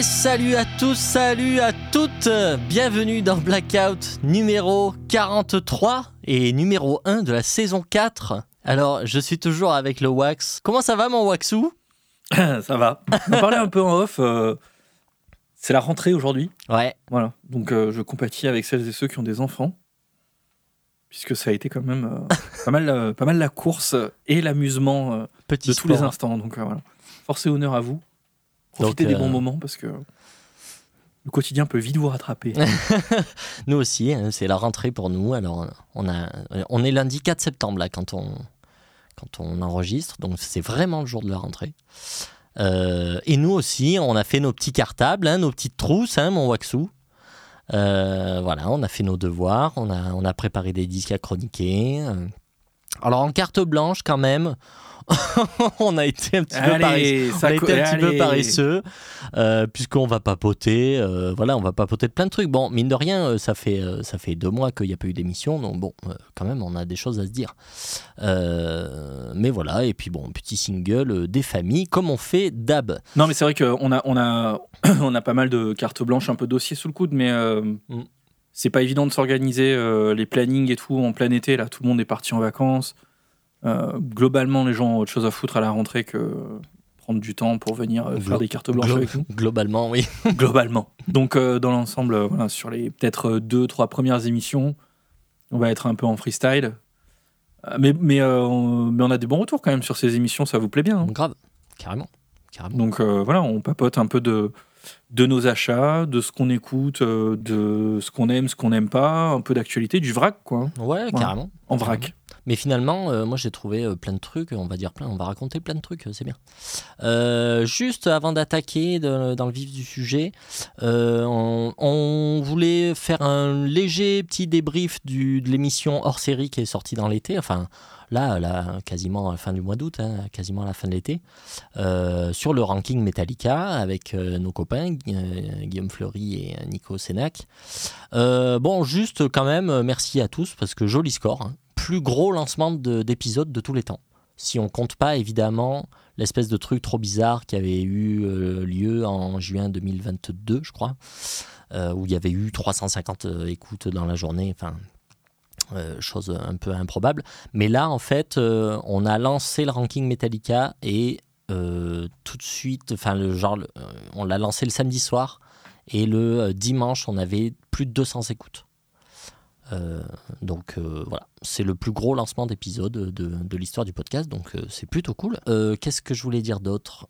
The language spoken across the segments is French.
Et salut à tous, salut à toutes Bienvenue dans Blackout numéro 43 et numéro 1 de la saison 4. Alors, je suis toujours avec le Wax. Comment ça va mon Waxou? Ça va. On parlait un peu en off. euh, c'est la rentrée aujourd'hui. Ouais, Voilà. Donc euh, je compatis avec celles et ceux qui ont des enfants. Puisque ça a été quand même euh, pas, mal, euh, pas mal la course et l'amusement euh, de tous les instants. Donc voilà. Force et honneur à vous. Profitez Donc, des bons euh, moments parce que le quotidien peut vite vous rattraper. Nous aussi, hein, c'est la rentrée pour nous. Alors, on, a, on est lundi 4 septembre là quand on, quand on enregistre, donc c'est vraiment le jour de la rentrée. Euh, et nous aussi, on a fait nos petits cartables, hein, nos petites trousses, hein, mon Waxou. Euh, voilà, on a fait nos devoirs, on a, on a préparé des disques à chroniquer. Alors en carte blanche quand même, on a été un petit peu paresseux. Allez, On ça a co- été un petit peu allez. paresseux, euh, puisqu'on va papoter. euh, voilà, on va papoter de plein de trucs. Bon, mine de rien, euh, ça fait, ça fait deux mois qu'il n'y a pas eu d'émission, donc bon, quand même, on a des choses à se dire. Euh, mais voilà, et puis bon, petit single des familles, comme on fait d'hab. Non, mais c'est vrai qu'on a, on a, on a pas mal de cartes blanches, un peu dossiers sous le coude, mais Mm. c'est pas évident de s'organiser les plannings et tout en plein été. Là, tout le monde est parti en vacances. Euh, globalement, les gens ont autre chose à foutre à la rentrée que prendre du temps pour venir euh, faire des cartes blanches Glo- avec nous. Globalement, oui. globalement. Donc, euh, dans l'ensemble, voilà, sur les peut-être deux, trois premières émissions, on va être un peu en freestyle. Mais, mais, on, mais on a des bons retours quand même sur ces émissions, ça vous plaît bien. hein Grave, carrément. carrément. donc voilà, on papote un peu de, de nos achats, de ce qu'on écoute, de ce qu'on aime, ce qu'on n'aime pas, un peu d'actualité, du vrac, quoi, Ouais, carrément. en vrac. Mais finalement, euh, moi j'ai trouvé euh, plein de trucs, on va dire plein, on va raconter plein de trucs, euh, c'est bien. Juste avant d'attaquer dans le vif du sujet, on, voulait faire un léger petit débrief de l'émission hors série qui est sortie dans l'été, enfin là, là, quasiment à la fin du mois d'août, hein, quasiment à la fin de l'été, sur le ranking Metallica avec nos copains Guillaume Fleury et Nico Sénac. Bon, juste quand même, merci à tous parce que joli score. hein. Plus gros lancement de- d'épisode de tous les temps. Si on compte pas évidemment l'espèce de truc trop bizarre qui avait eu euh, lieu en juin 2022, je crois, euh, où il y avait eu 350 euh, écoutes dans la journée. Enfin, chose un peu improbable. Mais là, en fait, on a lancé le ranking Metallica et tout de suite, enfin, le genre, on l'a lancé le samedi soir et le dimanche, on avait plus de 200 écoutes. Euh, donc euh, voilà, c'est le plus gros lancement d'épisode de, de l'histoire du podcast, donc euh, c'est plutôt cool. Qu'est-ce que je voulais dire d'autre?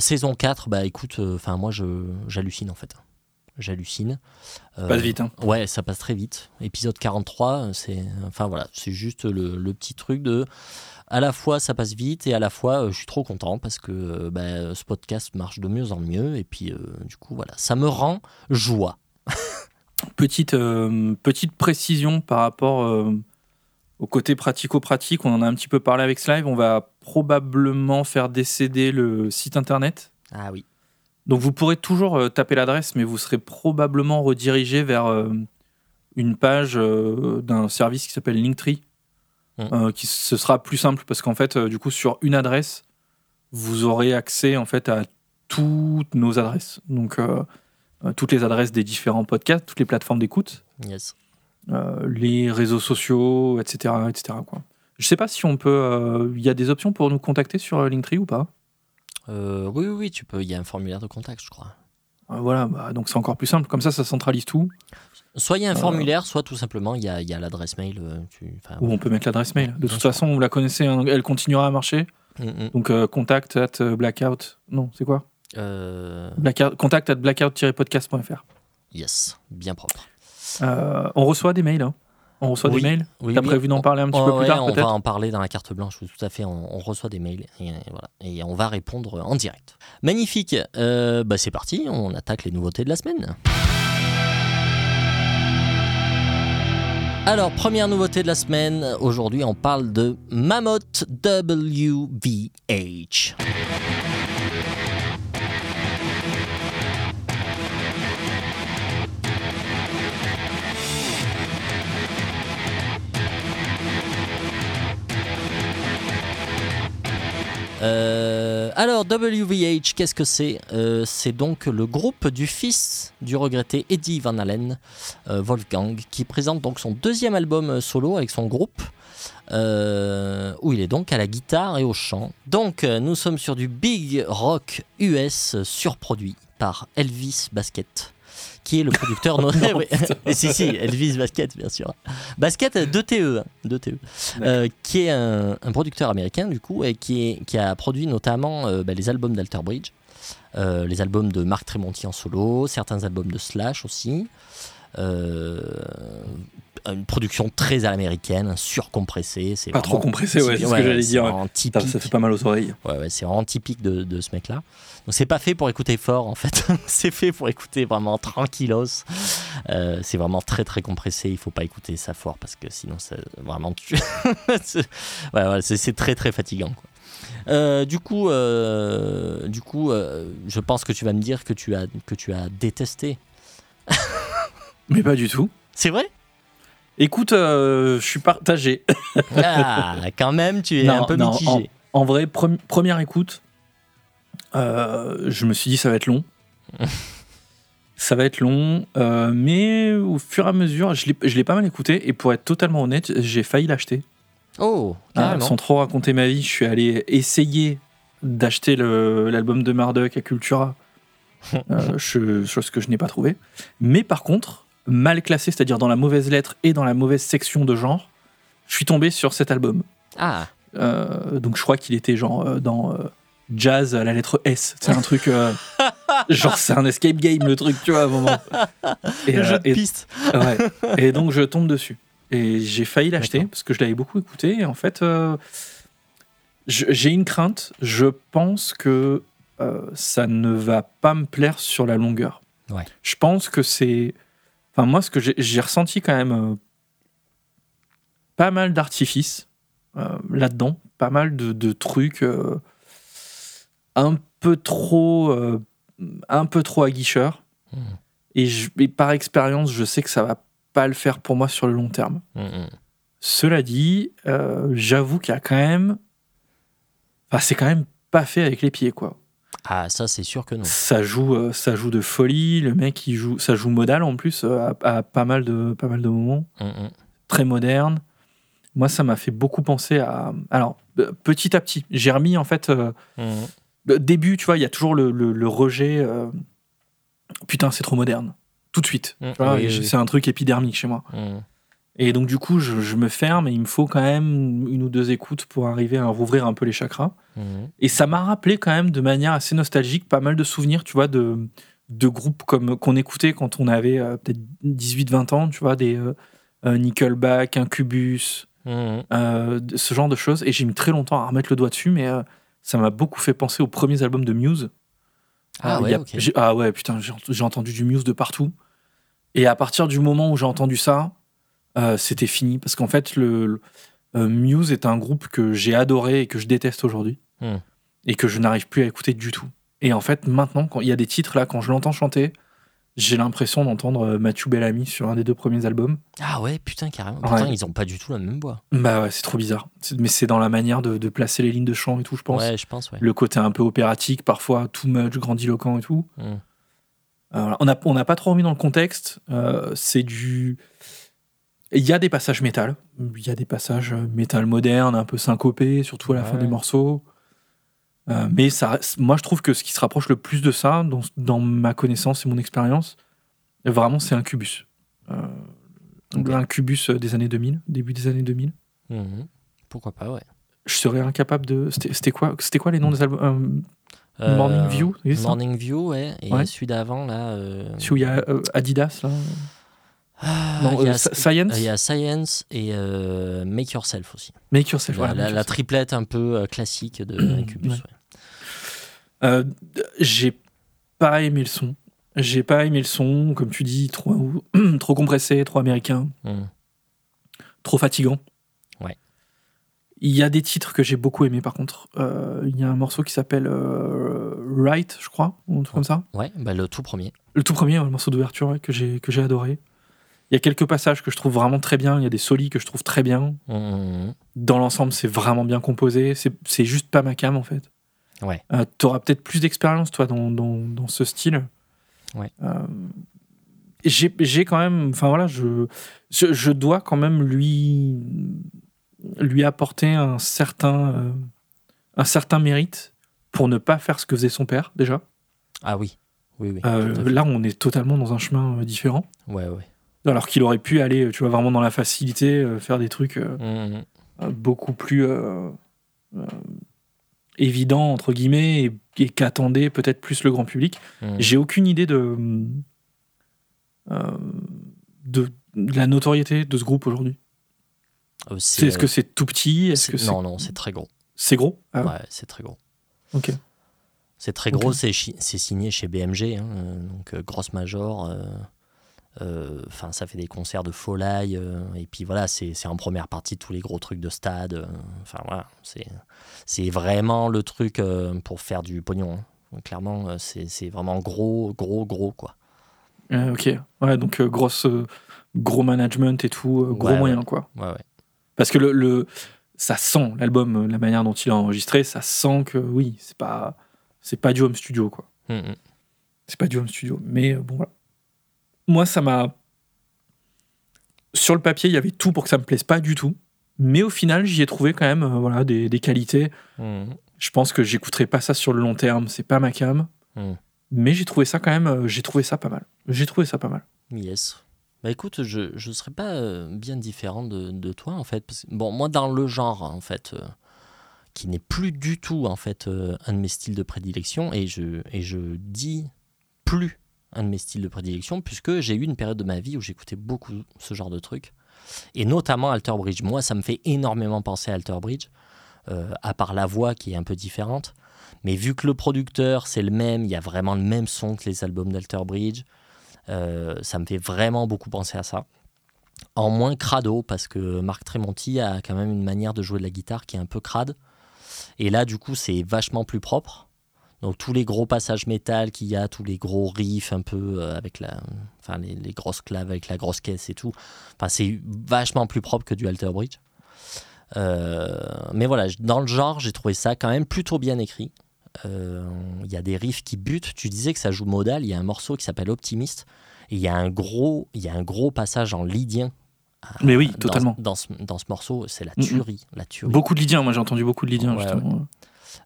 Saison 4, bah écoute, enfin moi je j'hallucine en fait. J'hallucine. Euh, Passe vite, hein. Ouais, ça passe très vite. Épisode 43, c'est enfin voilà, c'est juste le, le petit truc de à la fois ça passe vite et à la fois euh, je suis trop content parce que euh, bah, ce podcast marche de mieux en mieux et puis du coup voilà, ça me rend joie. Petite, euh, petite précision par rapport euh, au côté pratico-pratique, on en a un petit peu parlé avec Slive, on va probablement faire décéder le site internet. Ah oui. Donc vous pourrez toujours euh, taper l'adresse, mais vous serez probablement redirigé vers une page d'un service qui s'appelle Linktree, euh, qui ce sera plus simple parce qu'en fait, du coup, sur une adresse, vous aurez accès en fait à toutes nos adresses. Donc toutes les adresses des différents podcasts, toutes les plateformes d'écoute, Yes. euh, les réseaux sociaux, etc., etc. Quoi. Je sais pas si on peut. euh, Il y a des options pour nous contacter sur euh, Linktree ou pas. Euh, oui, oui, oui, tu peux. Il y a un formulaire de contact, je crois. Euh, voilà, bah, donc c'est encore plus simple. Comme ça, ça centralise tout. Soit il y a un Euh. formulaire, soit tout simplement il y a, a l'adresse mail. euh, tu- Ou on peut mettre l'adresse mail. De toute façon, vous la connaissez, hein, elle continuera à marcher. mm, mm. Donc euh, contact at euh, blackout. Non, c'est quoi? Euh, Blackout, Contact at blackout-podcast.fr. yes, bien propre. Euh, on reçoit des mails. hein. On reçoit Oui. des mails. Oui, T'as oui, prévu d'en parler un petit peu plus ouais, tard, on va en parler dans la carte blanche, tout à fait. On, on reçoit des mails et, voilà, et on va répondre en direct. Magnifique. Euh, bah, c'est parti, on attaque les nouveautés de la semaine. Alors, première nouveauté de la semaine, aujourd'hui on parle de Mammoth WVH. Euh, alors, WVH, qu'est-ce que c'est Euh, C'est donc le groupe du fils du regretté Eddie Van Halen, euh, Wolfgang, qui présente donc son deuxième album solo avec son groupe, où il est donc à la guitare et au chant. Donc, nous sommes sur du big rock US surproduit par Elvis Basket. Qui est le producteur no- non, Oui. Et si, si, Elvis Basket, bien sûr. Basket 2TE, hein, 2TE. Euh, qui est un, un producteur américain du coup et qui, est- qui a produit notamment euh, bah, les albums d'Alter Bridge, euh, les albums de Marc Tremonti en solo, certains albums de Slash aussi. Une production très à l'américaine, surcompressée. C'est Pas trop compressé, ouais, c'est ce que j'allais c'est dire. ouais. typique. Ça fait pas mal aux oreilles. Ouais, ouais, c'est vraiment typique de, de ce mec-là. Donc c'est pas fait pour écouter fort en fait. c'est fait pour écouter vraiment tranquillos. Euh, c'est vraiment très très compressé. Il faut pas écouter ça fort parce que sinon ça vraiment tu. c'est ouais, c'est- c'est très très fatigant. Quoi. Euh, du coup, euh, du coup, je pense que tu vas me dire que tu as que tu as détesté. Mais pas du tout. C'est vrai? Écoute, euh, je suis partagé. Ah, quand même, tu es Non, un peu non, mitigé. En vrai, premi- première écoute, euh, je me suis dit ça va être long. ça va être long, euh, mais au fur et à mesure, je l'ai- pas mal écouté et pour être totalement honnête, j'ai failli l'acheter. Oh, Ah, sans trop raconter ma vie, je suis allé essayer d'acheter l'album de Marduk à Cultura, chose que je n'ai pas trouvé. Mais par contre, mal classé, c'est-à-dire dans la mauvaise lettre et dans la mauvaise section de genre, je suis tombé sur cet album. Ah, Euh, donc je crois qu'il était genre euh, dans euh, jazz à la lettre S. C'est un truc euh, genre c'est un escape game le truc tu vois à un moment. Et, le jeu de et- piste. ouais. Et donc je tombe dessus et j'ai failli l'acheter parce que je l'avais beaucoup écouté et en fait j'ai une crainte. Je pense que ça ne va pas me plaire sur la longueur. Ouais. Je pense que c'est enfin moi ce que j'ai ressenti quand même euh, pas mal d'artifices euh, là-dedans, pas mal de, de trucs euh, un peu trop, un peu trop aguicheurs. Mhm. Et, je- et par expérience, je sais que ça va pas le faire pour moi sur le long terme. Mm, mm. Cela dit, euh, j'avoue qu'il y a quand même, enfin c'est quand même pas fait avec les pieds quoi. Ah, ça c'est sûr que non. Ça joue, euh, ça joue de folie. Le mec, il joue, ça joue modal en plus euh, à, à pas mal de, pas mal de moments Mm, mm. très moderne. Moi, ça m'a fait beaucoup penser à. Alors, euh, petit à petit, j'ai remis en fait. euh, Mm. le début, tu vois, il y a toujours le, le- le rejet. euh, Putain, c'est trop moderne. Tout de suite. Mm, oui, oui, oui. C'est un truc épidermique chez moi. Et donc, du coup, je, je me ferme et il me faut quand même une ou deux écoutes pour arriver à rouvrir un peu les chakras. Mm. Et ça m'a rappelé quand même de manière assez nostalgique pas mal de souvenirs, tu vois, de, de groupes comme qu'on écoutait quand on avait euh, peut-être 18-20 ans, tu vois, des euh, euh, Nickelback, Incubus, Mm. euh, de- ce genre de choses. Et j'ai mis très longtemps à remettre le doigt dessus, mais ça m'a beaucoup fait penser aux premiers albums de Muse. Ah ouais, a- ah ouais, putain, j'ai entendu du Muse de partout. Et à partir du moment où j'ai entendu ça, euh, c'était fini. Parce qu'en fait, le, le- euh, Muse est un groupe que j'ai adoré et que je déteste aujourd'hui. Hmm. Et que je n'arrive plus à écouter du tout. Et en fait, maintenant, quand il y a des titres là, quand je l'entends chanter, j'ai l'impression d'entendre euh, Mathieu Bellamy sur un des deux premiers albums. Ah ouais, putain, carrément. Ouais. Ils ont pas du tout la même voix. Bah ouais, c'est trop bizarre. Mais c'est dans la manière de, de placer les lignes de chant et tout, je pense. Ouais, je pense, ouais. Le côté un peu opératique, parfois too much, grandiloquent et tout. Mm. Euh, on n'a on pas trop remis dans le contexte. Euh, c'est du. Il y a des passages métal. Il y a des passages euh, métal moderne, un peu syncopés, surtout à la fin des morceaux. Euh, mais ça, moi, je trouve que ce qui se rapproche le plus de ça, dans, dans ma connaissance et mon expérience, vraiment, c'est Incubus. Euh, Ok. Incubus des années 2000, début des années 2000. Mhm. Pourquoi pas, ouais. Je serais incapable de. C'était quoi, c'était quoi les noms des albums Euh, Morning View, Morning View, ouais. Et Ouais. celui d'avant, là. Celui où il y a Adidas, là ah, Non, il y a- euh, Science Il y a Science et euh, Make Yourself aussi. Make Yourself. La, voilà, la- Make la Yourself. triplette un peu euh, classique de Incubus. Ouais. ouais. Euh, j'ai pas aimé le son. J'ai pas aimé le son, comme tu dis, trop, trop compressé, trop américain, Mm. trop fatigant. Ouais. Il y a des titres que j'ai beaucoup aimés par contre. Euh, il y a un morceau qui s'appelle Right, je crois, ou un truc comme ça. Ouais, bah, le tout premier. Le tout premier, le morceau d'ouverture que j'ai que j'ai adoré. Il y a quelques passages que je trouve vraiment très bien. Il y a des solis que je trouve très bien. Mm. Dans l'ensemble, c'est vraiment bien composé. C'est juste pas ma cam en fait. Ouais. tu auras peut-être plus d'expérience, toi, dans, dans, dans, ce style. Ouais. j'ai quand même. Enfin, voilà, je, je, je, dois quand même lui, lui apporter un certain, un certain mérite pour ne pas faire ce que faisait son père, déjà. Ah oui. Oui, oui. là, on est totalement dans un chemin différent. Ouais, ouais. Alors qu'il aurait pu aller, tu vois, vraiment dans la facilité, euh, faire des trucs euh, mmh, mmh. Euh, beaucoup plus évidents, entre guillemets, et, qu'attendait peut-être plus le grand public. Mmh. J'ai aucune idée de, de, la notoriété de ce groupe aujourd'hui. Est-ce que c'est tout petit? Que Non, non, c'est très gros. C'est gros? Ah Ouais, c'est très gros. Ok. C'est très gros, c'est signé chez BMG, hein, donc grosse major. Euh, enfin, ça fait des concerts de folie. Euh, et puis voilà, c'est en première partie tous les gros trucs de stade. Euh, enfin voilà, c'est vraiment le truc pour faire du pognon. Hein. Clairement, c'est vraiment gros, gros, gros quoi. ok, ouais, donc grosse, gros management et tout, gros moyen quoi. Ouais, ouais. Parce que le, le ça sent l'album, la manière dont il a enregistré, ça sent que oui, c'est pas, c'est pas du home studio quoi. Hum, hum. C'est pas du home studio, mais bon voilà moi, ça m'a. Sur le papier, il y avait tout pour que ça me plaise pas du tout. Mais au final, j'y ai trouvé quand même euh, voilà, des, qualités. Mmh. Je pense que j'écouterai pas ça sur le long terme, c'est pas ma cam. Mmh. Mais j'ai trouvé ça quand même, euh, j'ai trouvé ça pas mal. J'ai trouvé ça pas mal. Yes. Bah écoute, je ne serais pas euh, bien différent de, de, toi en fait. bon, moi dans le genre en fait, qui n'est plus du tout en fait un de mes styles de prédilection, et je, et je dis plus un de mes styles de prédilection, puisque j'ai eu une période de ma vie où j'écoutais beaucoup ce genre de trucs, et notamment Alter Bridge. Moi, ça me fait énormément penser à Alter Bridge, euh, à part la voix qui est un peu différente. Mais vu que le producteur, c'est le même, il y a vraiment le même son que les albums d'Alter Bridge, euh, ça me fait vraiment beaucoup penser à ça. En moins crado, parce que Marc Tremonti a quand même une manière de jouer de la guitare qui est un peu crade. Et là, du coup, c'est vachement plus propre. Donc tous les gros passages métal qu'il y a, tous les gros riffs un peu euh, avec la, enfin les, grosses claves avec la grosse caisse et tout. Enfin c'est vachement plus propre que du Alter Bridge. Euh, mais voilà, dans le genre, j'ai trouvé ça quand même plutôt bien écrit. Euh, il y a des riffs qui butent. Tu disais que ça joue modal. Il y a un morceau qui s'appelle Optimiste. Et il y a un gros, il y a un gros passage en lydien. Mais oui, totalement. Dans, ce, dans ce morceau, c'est la tuerie, la tuerie. Beaucoup de lydien. Moi, j'ai entendu beaucoup de lydien justement.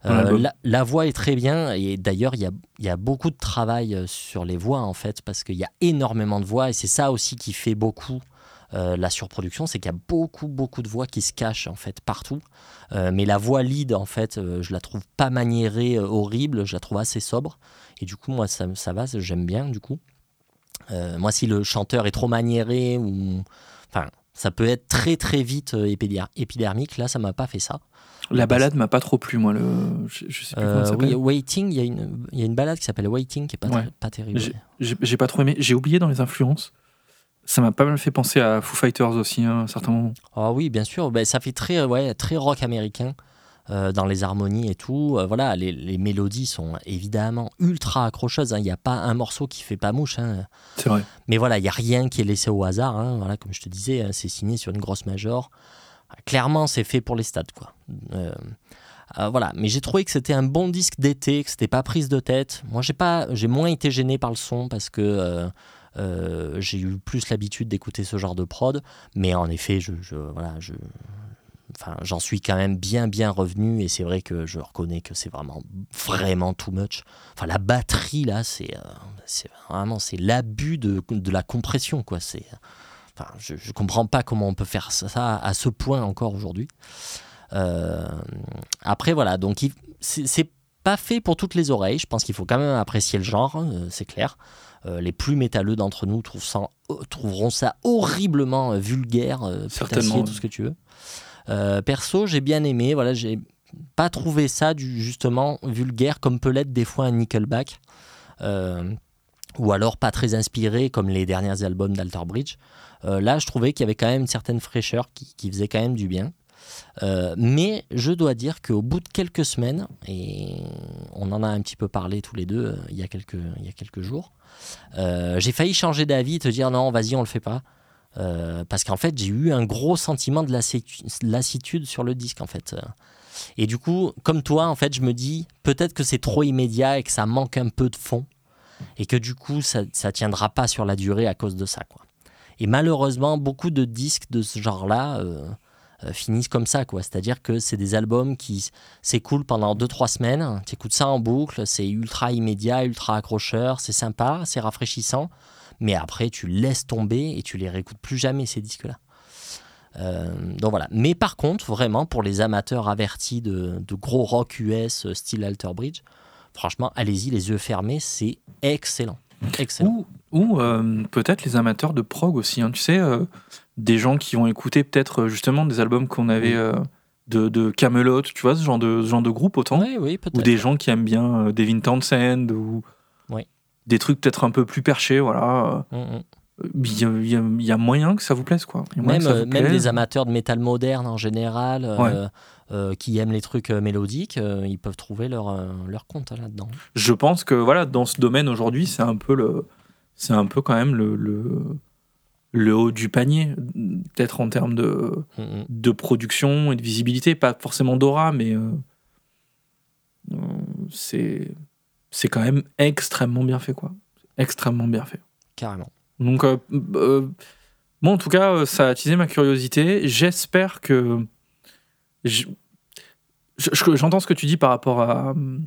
Euh, la, voix est très bien et d'ailleurs il y a, beaucoup de travail euh, sur les voix en fait parce qu'il y a énormément de voix et c'est ça aussi qui fait beaucoup euh, la surproduction, c'est qu'il y a beaucoup beaucoup de voix qui se cachent en fait partout. mais la voix lead en fait, je la trouve pas maniérée, horrible, je la trouve assez sobre et du coup moi ça, ça va, j'aime bien du coup. moi si le chanteur est trop maniéré ou enfin ça peut être très très vite épidermique. Là, ça m'a pas fait ça. La balade m'a pas trop plu, moi. Le... Je, sais plus comment ça oui, Waiting, il y, a une, y a une balade qui s'appelle Waiting qui est pas, pas terrible. J'ai pas trop aimé. J'ai oublié dans les influences. Ça m'a pas mal fait penser à Foo Fighters aussi, hein, à un certain moment. Ah oui, bien sûr. Ben, ça fait très, ouais, très rock américain. Euh, dans les harmonies et tout. Euh, voilà, les, mélodies sont évidemment ultra accrocheuses. Hein. Il n'y a pas un morceau qui fait pas mouche. Hein. C'est vrai. Mais voilà, il n'y a rien qui est laissé au hasard. Voilà, comme je te disais, c'est signé sur une grosse major clairement, c'est fait pour les stades, quoi. Euh, euh, voilà, mais j'ai trouvé que c'était un bon disque d'été, que c'était pas prise de tête. Moi, j'ai pas, j'ai moins été gêné par le son parce que euh, j'ai eu plus l'habitude d'écouter ce genre de prod. Mais en effet, je, voilà, je, enfin, j'en suis quand même bien, bien revenu. Et c'est vrai que je reconnais que c'est vraiment, vraiment too much. Enfin, la batterie là, c'est, vraiment, c'est l'abus de, de la compression, quoi. C'est je ne comprends pas comment on peut faire ça à ce point encore aujourd'hui. Euh, après, voilà, donc c'est pas fait pour toutes les oreilles. Je pense qu'il faut quand même apprécier le genre, hein, euh, c'est clair. Euh, les plus métalleux d'entre nous trouveront ça horriblement vulgaire, Certainement. tout ce que tu veux. perso, j'ai bien aimé. Voilà, j'ai pas trouvé ça du, justement vulgaire comme peut l'être des fois un Nickelback. Ou alors pas très inspiré comme les derniers albums d'Alter Bridge. Euh, là, je trouvais qu'il y avait quand même une certaine fraîcheur qui, faisait quand même du bien. Euh, mais je dois dire qu'au bout de quelques semaines, et on en a un petit peu parlé tous les deux euh, il, y a quelques, jours, j'ai failli changer d'avis, te dire non, vas-y, on le fait pas. Parce qu'en fait, j'ai eu un gros sentiment de lassi- lassitude sur le disque, en fait. Et du coup, comme toi, en fait, je me dis peut-être que c'est trop immédiat et que ça manque un peu de fond. Et que du coup, ça ne tiendra pas sur la durée à cause de ça. Quoi. Et malheureusement, beaucoup de disques de ce genre-là euh, euh, finissent comme ça. quoi. C'est-à-dire que c'est des albums qui s'écoulent pendant 2-3 semaines. Tu écoutes ça en boucle, c'est ultra immédiat, ultra accrocheur, c'est sympa, c'est rafraîchissant. Mais après, tu laisses tomber et tu les réécoutes plus jamais, ces disques-là. Euh, donc voilà. Mais par contre, vraiment, pour les amateurs avertis de, de gros rock US style Alter Bridge, franchement, allez-y, les yeux fermés, c'est excellent. Excellent. Ou, ou euh, peut-être les amateurs de prog aussi. hein. Tu sais, euh, des gens qui ont écouté peut-être euh, justement des albums qu'on avait euh, de, de Camelot, tu vois, ce genre de, ce genre de groupe autant. Oui, oui, peut-être. Ou des gens qui aiment bien Devin Townsend ou Oui. des trucs peut-être un peu plus perchés, voilà. Mm, mm. Il y, a, il y moyen que ça vous plaise, quoi. Même, vous même les amateurs de métal moderne en général, Ouais. euh, qui aiment les trucs euh, mélodiques, euh, ils peuvent trouver leur, euh, leur compte hein, là-dedans. Je pense que voilà, dans ce domaine aujourd'hui, c'est un peu le, c'est un peu quand même le, le, le haut du panier, peut-être en termes de, de production et de visibilité, pas forcément d'aura, mais euh, euh, c'est c'est quand même extrêmement bien fait, quoi. Extrêmement bien fait. Carrément. Donc, euh, euh, moi, en tout cas, euh, ça a attisé ma curiosité. J'espère que. Je- je- J'entends ce que tu dis par rapport à. euh,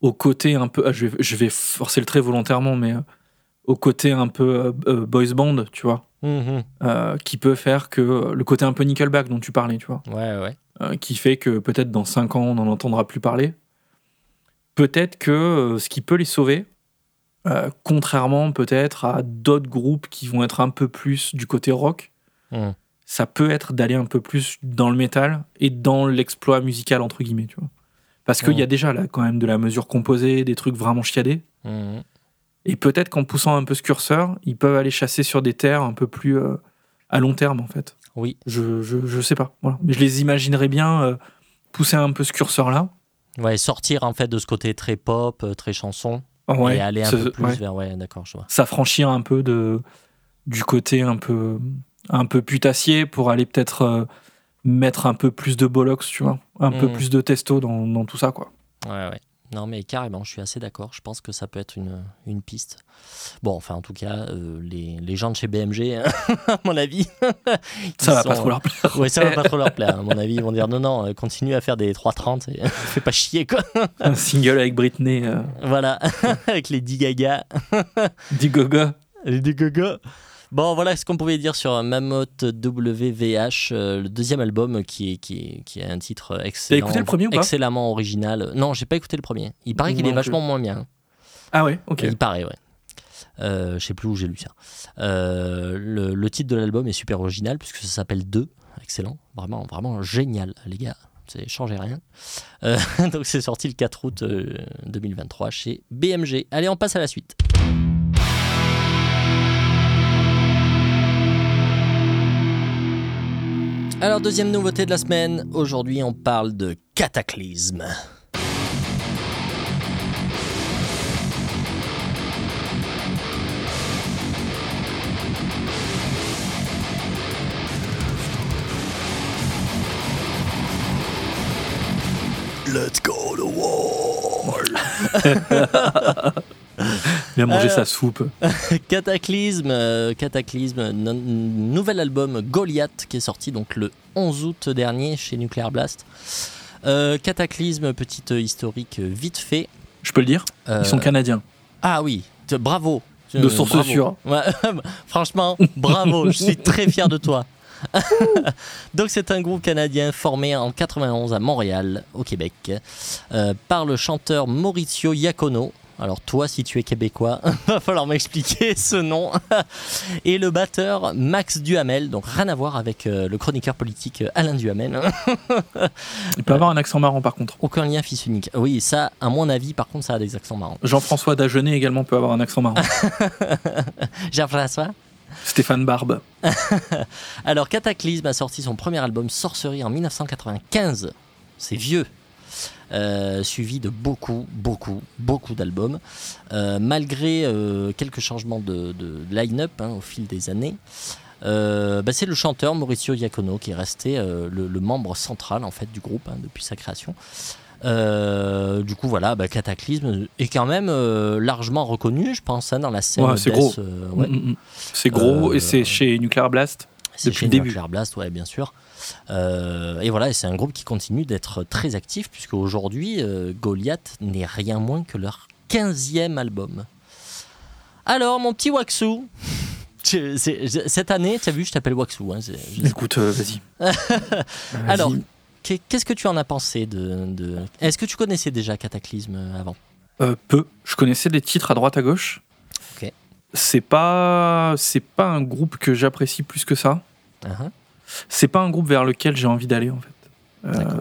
au côté un peu. ah, Je vais, je vais forcer le trait volontairement, mais. euh, au côté un peu euh, boys band, tu vois. Mhm. euh, qui peut faire que. Le côté un peu Nickelback dont tu parlais, tu vois. Ouais, ouais. euh, qui fait que peut-être dans 5 ans, on n'en entendra plus parler. Peut-être que ce qui peut les sauver, contrairement peut-être à d'autres groupes qui vont être un peu plus du côté rock, Mhm. Ça peut être d'aller un peu plus dans le métal et dans l'exploit musical, entre guillemets, tu vois. Parce qu'il y a déjà là quand même de la mesure composée, des trucs vraiment chiadés. Mhm. Et peut-être qu'en poussant un peu ce curseur, ils peuvent aller chasser sur des terres un peu plus euh, à long terme, en fait. Oui. Je, je, je sais pas. Voilà. Mais je les imaginerais bien euh, pousser un peu ce curseur-là. Ouais, sortir en fait de ce côté très pop, euh, très chanson, Ouais, et aller un peu plus ouais. vers. Ouais, d'accord, je vois. S'affranchir un peu de, du côté un peu, un peu putassier pour aller peut-être euh, mettre un peu plus de bollocks, tu vois. Un peu Mm. plus de testo dans, dans tout ça, quoi. Ouais, ouais. Non, mais carrément, je suis assez d'accord. Je pense que ça peut être une, une piste. Bon, enfin, en tout cas, euh, les, les gens de chez BMG, à mon avis. Ça va sont- pas trop leur plaire. Ouais, ça va pas trop leur plaire. À mon avis, ils vont dire non, non, euh, continue à faire des 3.30 et fais pas chier, quoi. Un single avec Britney, euh, Voilà, avec les 10 gaga. dit Gaga. Les 10 gaga. Bon, voilà ce qu'on pouvait dire sur Mammoth WVH, euh, le deuxième album qui est, qui a un titre excellent. écouté le premier ou pas Excellemment original. Non, j'ai pas écouté le premier. Il paraît qu'il est vachement moins bien. Ah ouais, ok. Il paraît, ouais. Euh, je sais plus où j'ai lu ça. Euh, le, le titre de l'album est super original puisque ça s'appelle 2. Excellent. Vraiment, vraiment génial, les gars. C'est changé rien. Euh, donc c'est sorti le 4 août euh, 2023 chez BMG. Allez, on passe à la suite. Alors, deuxième nouveauté de la semaine. Aujourd'hui, on parle de Cataclysme. Let's go to war. Il a mangé Alors- sa soupe. Cataclysme, euh, Cataclysme, nouvel album Goliath qui est sorti donc le 11 août dernier chez Nuclear Blast. Euh, Cataclysme, petite historique euh, vite fait. Je peux le dire? Euh, Ils sont canadiens. Ah oui, bravo. De Euh, source bravo. sûre. Ouais, franchement, bravo, je suis très fier de toi. Donc c'est un groupe canadien formé en 91 à Montréal, au Québec, euh, par le chanteur Mauricio Iacono. Alors toi, si tu es québécois, va falloir m'expliquer ce nom. Et le batteur Max Duhamel, donc rien à voir avec euh, le chroniqueur politique euh, Alain Duhamel. Il peut avoir un accent marrant par contre. Aucun lien fils unique. Oui, ça, à mon avis, par contre, ça a des accents marrants. Jean-François Dagenet également peut avoir un accent marrant. Jean-François Stéphane Barbe. Alors, Cataclysme a sorti son premier album Sorcery en 1995. C'est vieux. Euh, suivi de beaucoup, beaucoup, beaucoup d'albums. Euh, malgré euh, quelques changements de, de line-up hein, au fil des années, bah, c'est le chanteur Mauricio Diacono qui est resté le, le membre central en fait du groupe hein, depuis sa création. Euh, du coup, voilà, bah, Cataclysme est quand même euh, largement reconnu, je pense, hein, dans la scène. Ouais, c'est gros. euh, ouais. Mm, mm, mm. C'est gros et c'est chez Nuclear Blast. C'est chez le début. Nuclear Blast, ouais, bien sûr. Euh, et voilà, c'est un groupe qui continue d'être très actif, puisque aujourd'hui, euh, Goliath n'est rien moins que leur 15e album. Alors, mon petit je- cette année, tu as vu, je t'appelle Waxu. hein, Écoute, euh, vas-y. Alors, qu'est- qu'est-ce que tu en as pensé de, de- Est-ce que tu connaissais déjà Cataclysme avant? Euh, peu. Je connaissais des titres à droite à gauche. Ok. C'est pas, c'est pas un groupe que j'apprécie plus que ça. Uhum. C'est pas un groupe vers lequel j'ai envie d'aller en fait. Euh,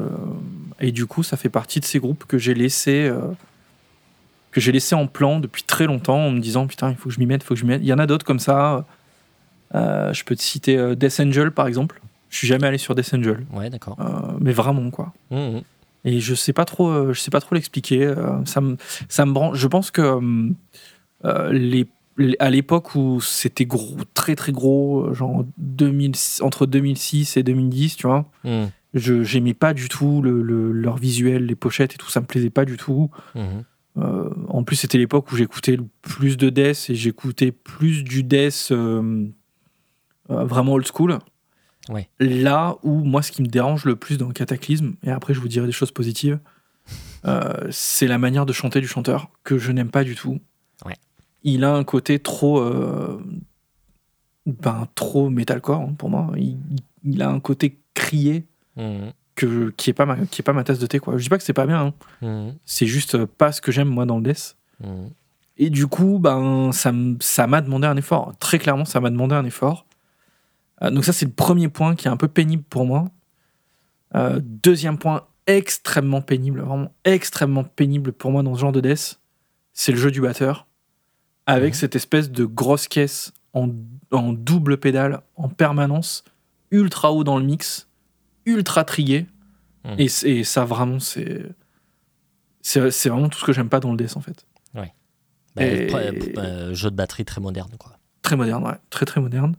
et du coup, ça fait partie de ces groupes que j'ai laissé, euh, que j'ai laissé en plan depuis très longtemps, en me disant putain, il faut que je m'y mette, il faut que je m'y mette. Il y en a d'autres comme ça. Euh, je peux te citer euh, Death Angel par exemple. Je suis jamais allé sur Death Angel, Ouais, d'accord. Euh, mais vraiment quoi. Mhm. Et je sais pas trop, je sais pas trop l'expliquer. ça me, ça me branche. Je pense que les- à l'époque où c'était gros, très très gros, euh, genre 2000, entre 2006 et 2010, tu vois, Mhm. je j'aimais pas du tout le, le- leur visuel, les pochettes et tout, ça me plaisait pas du tout. Mhm. Euh, en plus, c'était l'époque où j'écoutais plus de death et j'écoutais plus du death euh, euh, vraiment old school. Ouais. Là où moi, ce qui me dérange le plus dans le Cataclysme, et après je vous dirai des choses positives, c'est la manière de chanter du chanteur que je n'aime pas du tout. Ouais. Il a un côté trop, euh, ben trop metalcore hein, pour moi. Il, il a un côté crié Mhm. que qui est pas ma, qui est pas ma tasse de thé quoi. Je dis pas que c'est pas bien. hein. Mhm. C'est juste pas ce que j'aime moi dans le death. Mhm. Et du coup, ben, ça m'a demandé un effort. Très clairement, ça m'a demandé un effort. Euh, donc ça, c'est le premier point qui est un peu pénible pour moi. Euh, deuxième point, extrêmement pénible, vraiment extrêmement pénible pour moi dans ce genre de death, c'est le jeu du batteur. Avec Mhm. cette espèce de grosse caisse en, en double pédale, en permanence, ultra haut dans le mix, ultra trié. Mhm. Et, ça, vraiment, c'est... C'est vraiment tout ce que j'aime pas dans le death, en fait. Bah, Et- pr- euh, jeu de batterie très moderne, quoi. Très moderne, ouais. Très, très moderne.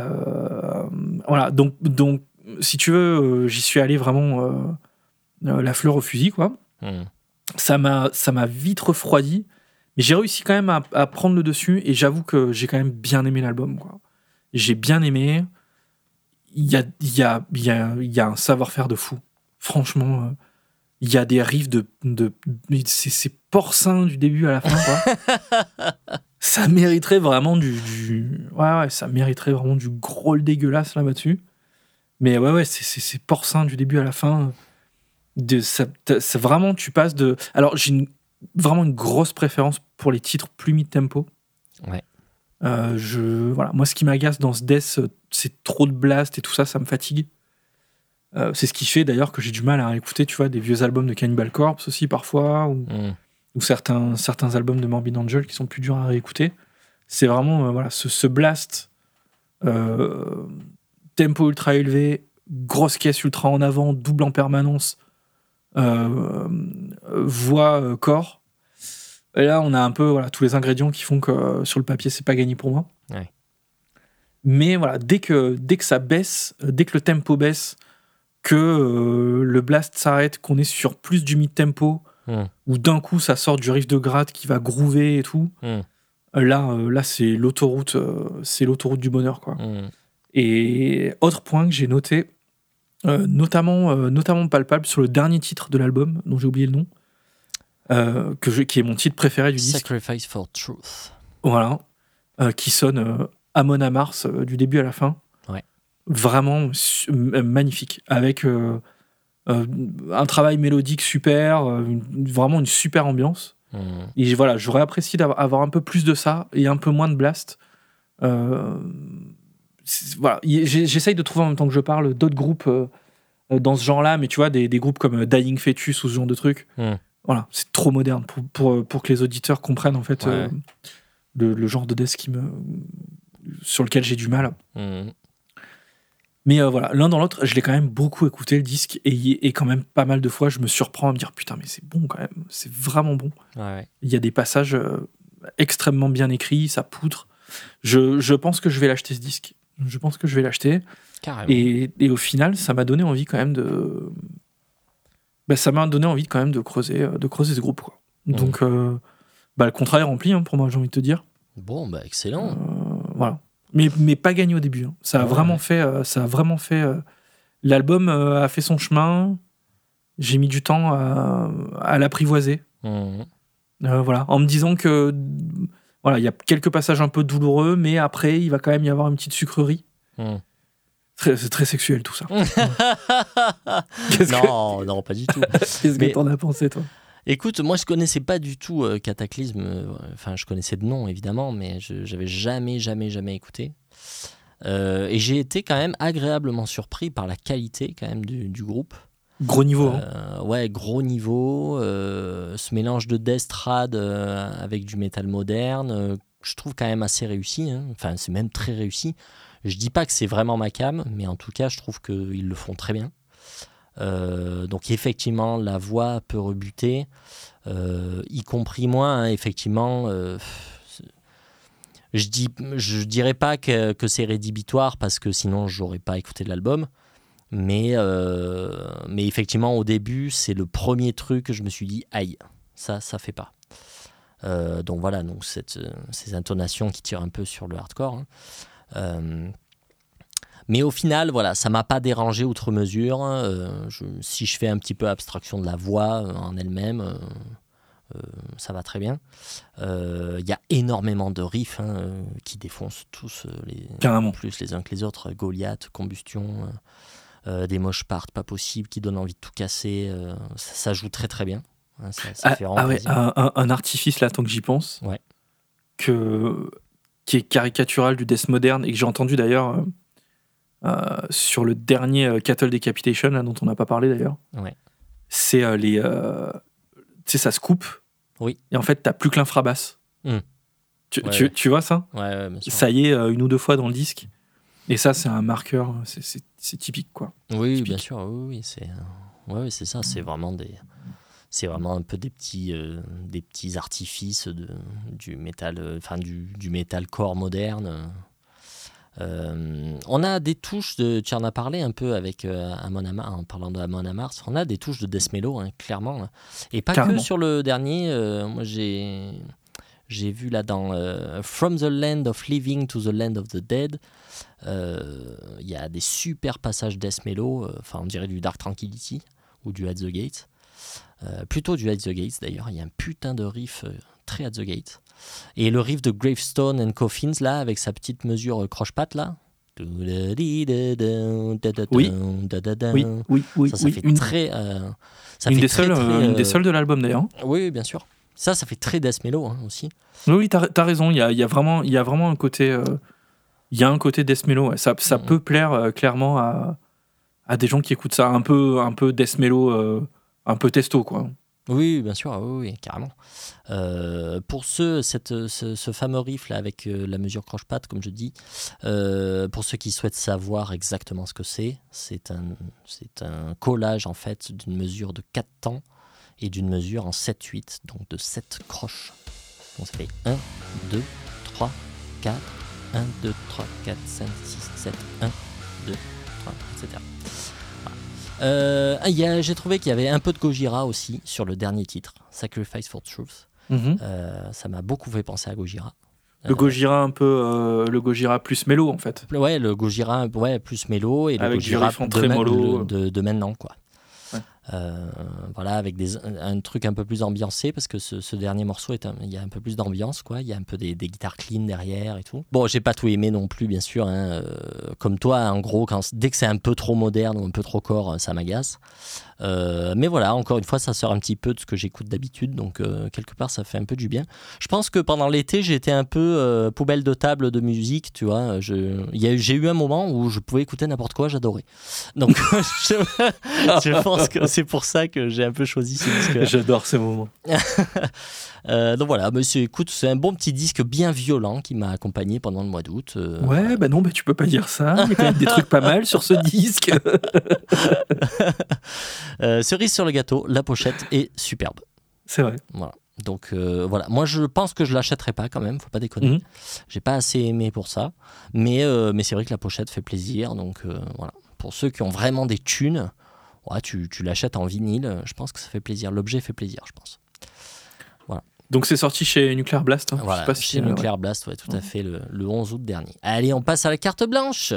Euh, voilà, donc, donc, si tu veux, euh, j'y suis allé vraiment euh, la fleur au fusil, quoi. Ça m'a ça m'a vite refroidi, mais j'ai réussi quand même à, à prendre le dessus, et j'avoue que j'ai quand même bien aimé l'album, quoi. J'ai bien aimé. Il y a, y, a, y, a, y a un savoir-faire de fou. Franchement, euh, il y a des riffs de... de, de- c'est c'est porcin du début à la fin, quoi. ça mériterait vraiment du, du- Ouais, ouais, ça mériterait vraiment du gros dégueulasse là-dessus. Mais ouais, ouais, c'est- c'est c'est porcin du début à la fin. De, ça, t'as- ça- vraiment, tu passes de. Alors, j'ai une- vraiment une grosse préférence pour les titres plus mid-tempo. Ouais. Euh, je, voilà. Moi, ce qui m'agace dans ce death, euh, c'est trop de blast et tout ça, ça me fatigue. Euh, c'est ce qui fait d'ailleurs que j'ai du mal à écouter, tu vois, des vieux albums de Cannibal Corpse aussi parfois, ou, Mhm. ou certains, certains albums de Morbid Angel qui sont plus durs à réécouter. C'est vraiment euh, voilà, ce, ce blast, tempo ultra élevé, grosse caisse ultra en avant, double en permanence, voix, euh, corps. Et là, on a un peu voilà, tous les ingrédients qui font que euh, sur le papier, c'est pas gagné pour moi. Ouais. Mais voilà, dès que, dès que ça baisse, euh, dès que le tempo baisse, que euh, le blast s'arrête, qu'on est sur plus du mid-tempo, Mhm. où d'un coup ça sort du riff de gratte qui va groover et tout, euh, là, euh, là c'est l'autoroute, euh, c'est l'autoroute du bonheur quoi. Mhm. Et autre point que j'ai noté, euh, notamment, euh, notamment palpable sur le dernier titre de l'album, dont j'ai oublié le nom, euh, que je- qui est mon titre préféré du disque. Sacrifice for Truth. Voilà. Euh, qui sonne euh, Amon à Mars euh, du début à la fin. Ouais. Vraiment euh, magnifique. Avec euh, euh, un travail mélodique super, euh, une- vraiment une super ambiance. Mhm. Et voilà, j'aurais apprécié d'avoir avoir un peu plus de ça et un peu moins de blast. Euh, voilà, j'essaye de trouver en même temps que je parle d'autres groupes euh, euh, dans ce genre-là, mais tu vois, des, des groupes comme euh, Dying Fetus ou ce genre de trucs. Mhm. Voilà, c'est trop moderne pour, pour, pour que les auditeurs comprennent en fait Ouais. euh, le, le genre de death qui me, sur lequel j'ai du mal. Mhm. Mais euh, voilà, l'un dans l'autre, je l'ai quand même beaucoup écouté le disque et, et quand même pas mal de fois, je me surprends à me dire putain, mais c'est bon quand même, c'est vraiment bon. Ouais. Il y a des passages euh, extrêmement bien écrits, ça poutre. Je, je pense que je vais l'acheter ce disque. Je pense que je vais l'acheter. Carrément. Et, et au final, ça m'a donné envie quand même de. bah, ça m'a donné envie quand même de creuser, euh, de creuser ce groupe. Quoi. Donc, euh, bah, le contrat est rempli hein, pour moi, j'ai envie de te dire. Bon, bah excellent. Euh, voilà. Mais, mais pas gagné au début. hein. Ça a Ouais. vraiment fait. euh, ça a vraiment fait. L'album a fait son chemin. J'ai mis du temps à, à l'apprivoiser. Euh, voilà, en me disant que voilà, il y a quelques passages un peu douloureux, mais après, il va quand même y avoir une petite sucrerie. Très- C'est très sexuel tout ça. Que non, non, pas du tout. qu'est-ce que t'en as pensé, toi? Écoute, moi je connaissais pas du tout euh, Cataclysme. euh, Enfin, je connaissais de nom évidemment, mais je j'avais jamais, jamais, jamais écouté. Euh, et j'ai été quand même agréablement surpris par la qualité quand même du, du groupe. Gros niveau. hein. Euh, ouais, gros niveau. euh, ce mélange de death trad euh, avec du métal moderne, je trouve quand même assez réussi. hein. Enfin, c'est même très réussi. Je dis pas que c'est vraiment ma cam, mais en tout cas, je trouve qu'ils le font très bien. Donc effectivement, la voix peut rebuter, y compris moi, hein, effectivement. je dis, je dirais pas que, que c'est rédhibitoire parce que sinon j'aurais pas écouté l'album. Mais, euh, mais effectivement, au début, c'est le premier truc que je me suis dit, aïe, ça, ça fait pas. Euh, donc voilà, donc cette, euh, ces intonations qui tirent un peu sur le hardcore. hein. Euh, mais au final, voilà, ça m'a pas dérangé outre mesure. Je- si je fais un petit peu abstraction de la voix en elle-même, ça va très bien. Il y a énormément de riffs hein, qui défoncent tous les, Carrément. plus les uns que les autres. Goliath, Combustion, des moches parts pas possible, qui donnent envie de tout casser. euh, ça, ça joue très très bien. Hein, ça, ça Ah, fait ah ouais, un, artifice là, tant que j'y pense, Ouais. que, qui est caricatural du death moderne et que j'ai entendu d'ailleurs euh, euh, sur le dernier euh, Cattle Decapitation, là, dont on n'a pas parlé d'ailleurs. Ouais. C'est euh, les. euh, tu sais, ça se coupe. Oui. Et en fait, t'as plus que l'infrabasse. Hmm. Tu, Ouais, tu- ouais. tu vois ça? Ouais, ouais, bien sûr. Ça y est, euh, une ou deux fois dans le disque. Et ça, c'est un marqueur, c'est- c'est typique, quoi. Oui, typique. bien sûr, oui, oui, c'est ouais, c'est ça, c'est vraiment des c'est vraiment un peu des petits euh, des petits artifices de du métal euh, enfin du, du metalcore moderne. Euh, on a des touches de tu en as parlé un peu avec euh, Amon Amar en parlant de Amon Amarth, on a des touches de death mellow hein, clairement hein. et pas Carrément. que sur le dernier moi j'ai j'ai vu là dans euh, From the Land of Living to the Land of the Dead euh, il y a des super passages death mellow, euh, enfin on dirait du Dark Tranquility ou du At the Gate. Euh, plutôt du At the Gates d'ailleurs, il y a un putain de riff euh, très At the Gate. Et le riff de Gravestone and Coffins là, avec sa petite mesure euh, croche-patte là. Oui. Oui, Oui, oui, ça, ça oui. fait une très. euh, ça une fait des très, seules, très, euh, une des euh, seules de l'album d'ailleurs. Oui, bien sûr. Ça, ça fait très death mellow hein, aussi. Oui, t'as as raison. Il y a, y a vraiment, il y a vraiment un côté, euh, il y a un côté death mellow. ouais. Ça, ça Mhm. peut plaire euh, clairement à, à des gens qui écoutent ça, un peu, un peu death mellow, euh, un peu testo, quoi. Oui, bien sûr, oui, oui, carrément. Euh, pour ceux, cette, ce, ce fameux riff là avec euh, la mesure croche-patte, comme je dis, euh, pour ceux qui souhaitent savoir exactement ce que c'est, c'est un, c'est un collage en fait d'une mesure de 4 temps et d'une mesure en 7-8, donc de 7 croches. Donc ça fait 1, 2, 3, 4, 1, 2, 3, 4, 5, 6, 7, 1, 2, 3, etc. Voilà. Euh, il y a- J'ai trouvé qu'il y avait un peu de Gojira aussi sur le dernier titre, Sacrifice for Truth. Mhm. Euh, ça m'a beaucoup fait penser à Gojira. Le Gojira un peu, euh, le Gojira plus mélo en fait. Ouais, le Gojira ouais, plus mélo et le Avec du Gojira de, de, de maintenant. Quoi. Euh, voilà, avec des, un, truc un peu plus ambiancé parce que ce, dernier morceau, est il y a un peu plus d'ambiance. quoi. Il y a un peu des, guitares clean derrière et tout. Bon, j'ai pas tout aimé non plus, bien sûr. hein. Euh, comme toi, en gros, quand, dès que c'est un peu trop moderne ou un peu trop corps, ça m'agace. Euh, mais voilà, encore une fois, ça sort un petit peu de ce que j'écoute d'habitude, donc euh, quelque part, ça fait un peu du bien. Je pense que pendant l'été, j'étais un peu euh, poubelle de table de musique, tu vois. J'ai eu un moment où je pouvais écouter n'importe quoi, j'adorais. Donc, je, je pense que c'est pour ça que j'ai un peu choisi ce disque. J'adore ces moments. Donc voilà, monsieur, écoute, c'est un bon petit disque bien violent qui m'a accompagné pendant le mois d'août. Ouais, bah non, bah tu peux pas dire ça. Il y a quand même des trucs pas mal sur ce disque. Euh, cerise sur le gâteau, la pochette est superbe. C'est vrai. Voilà. Donc euh, voilà, moi je pense que je l'achèterai pas quand même, faut pas déconner. Mhm. J'ai pas assez aimé pour ça, mais euh, mais c'est vrai que la pochette fait plaisir, donc voilà. Pour ceux qui ont vraiment des thunes, ouais, tu, tu l'achètes en vinyle, je pense que ça fait plaisir. L'objet fait plaisir, je pense. Donc c'est sorti chez Nuclear Blast. hein. Je Voilà, sais pas si, chez ouais. Nuclear Blast, ouais, tout à Mhm. fait, le, le 11 août dernier. Allez, on passe à la carte blanche.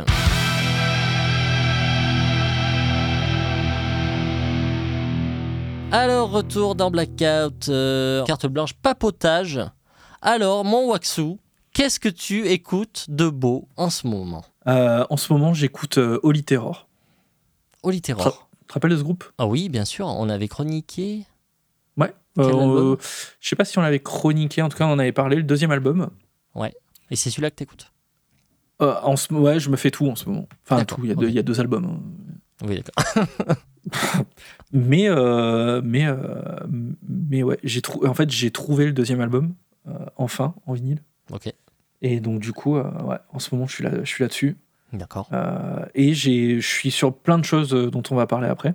Alors, retour dans Blackout, euh, carte blanche, papotage. Alors, mon Waxu, qu'est-ce que tu écoutes de beau en ce moment? Euh, en ce moment, j'écoute euh, Holy Terror. Holy Terror. Tu te rappelles de ce groupe? Ah oui, bien sûr, on avait chroniqué. Ouais. Album? je sais pas si on l'avait chroniqué, en tout cas on en avait parlé, le deuxième album. Et c'est celui-là que t'écoutes? Euh, en ce, ouais, je me fais tout en ce moment. Enfin, tout, il y, a il y a deux albums. Oui, d'accord. Mais, euh, mais, euh, mais ouais, j'ai en fait, j'ai trouvé le deuxième album, euh, enfin, en vinyle. Ok, Et donc, du coup, ouais, en ce moment, je suis là- je suis là-dessus. d'accord. Et je suis sur plein de choses dont on va parler après.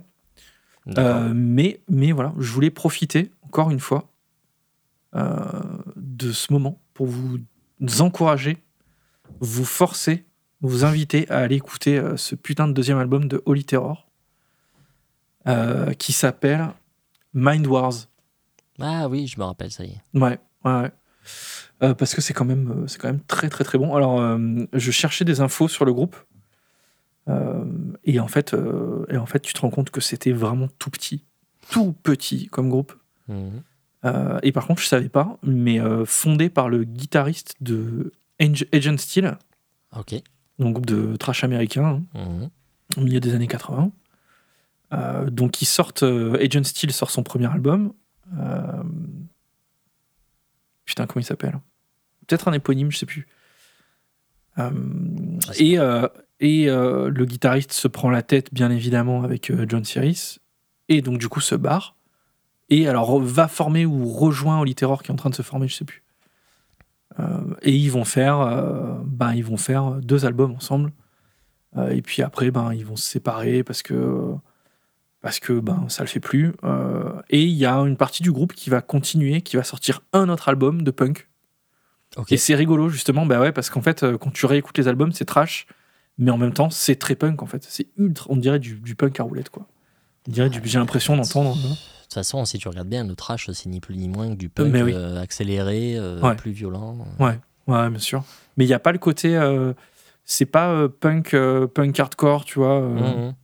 d'accord. Mais, mais voilà, je voulais profiter, encore une fois, de ce moment pour vous encourager, vous forcer, vous inviter à aller écouter euh, ce putain de deuxième album de Holy Terror euh, qui s'appelle Mind Wars. Ah oui, je me rappelle, ça y est. Ouais, ouais, ouais. Euh, parce que c'est quand même, c'est quand même très très très bon. Alors, je cherchais des infos sur le groupe et en fait, et en fait, tu te rends compte que c'était vraiment tout petit, tout petit comme groupe. Mhm. Et par contre, je savais pas, mais fondé par le guitariste de Ag- Agent Steel, Ok. Donc groupe de trash américain hein, Mhm. au milieu des années 80. Euh, donc ils sortent, euh, Agent Steel sort son premier album. Euh, putain, comment il s'appelle? Peut-être un éponyme, je sais plus. Et et le guitariste se prend la tête, bien évidemment, avec John Cyrus. Et donc, du coup, se barre. Et alors, va former ou rejoint Holy Terror qui est en train de se former, je sais plus. Euh, et ils vont faire, euh, ben, ils vont faire deux albums ensemble. Euh, et puis après, ben, ils vont se séparer parce que, parce que ben, ça le fait plus. Euh, et il y a une partie du groupe qui va continuer, qui va sortir un autre album de punk. Et c'est rigolo, justement, bah ouais, parce qu'en fait, quand tu réécoutes les albums, c'est trash, mais en même temps, c'est très punk, en fait. C'est ultra, on dirait du, du punk à roulette, quoi. On dirait du, j'ai l'impression d'entendre. hein. De toute façon, si tu regardes bien, le trash, c'est ni plus ni moins que du punk oui. euh, accéléré, euh, Ouais. plus violent. Ouais, bien sûr. Mais il n'y a pas le côté. euh, c'est pas punk, punk hardcore, tu vois. Mhm.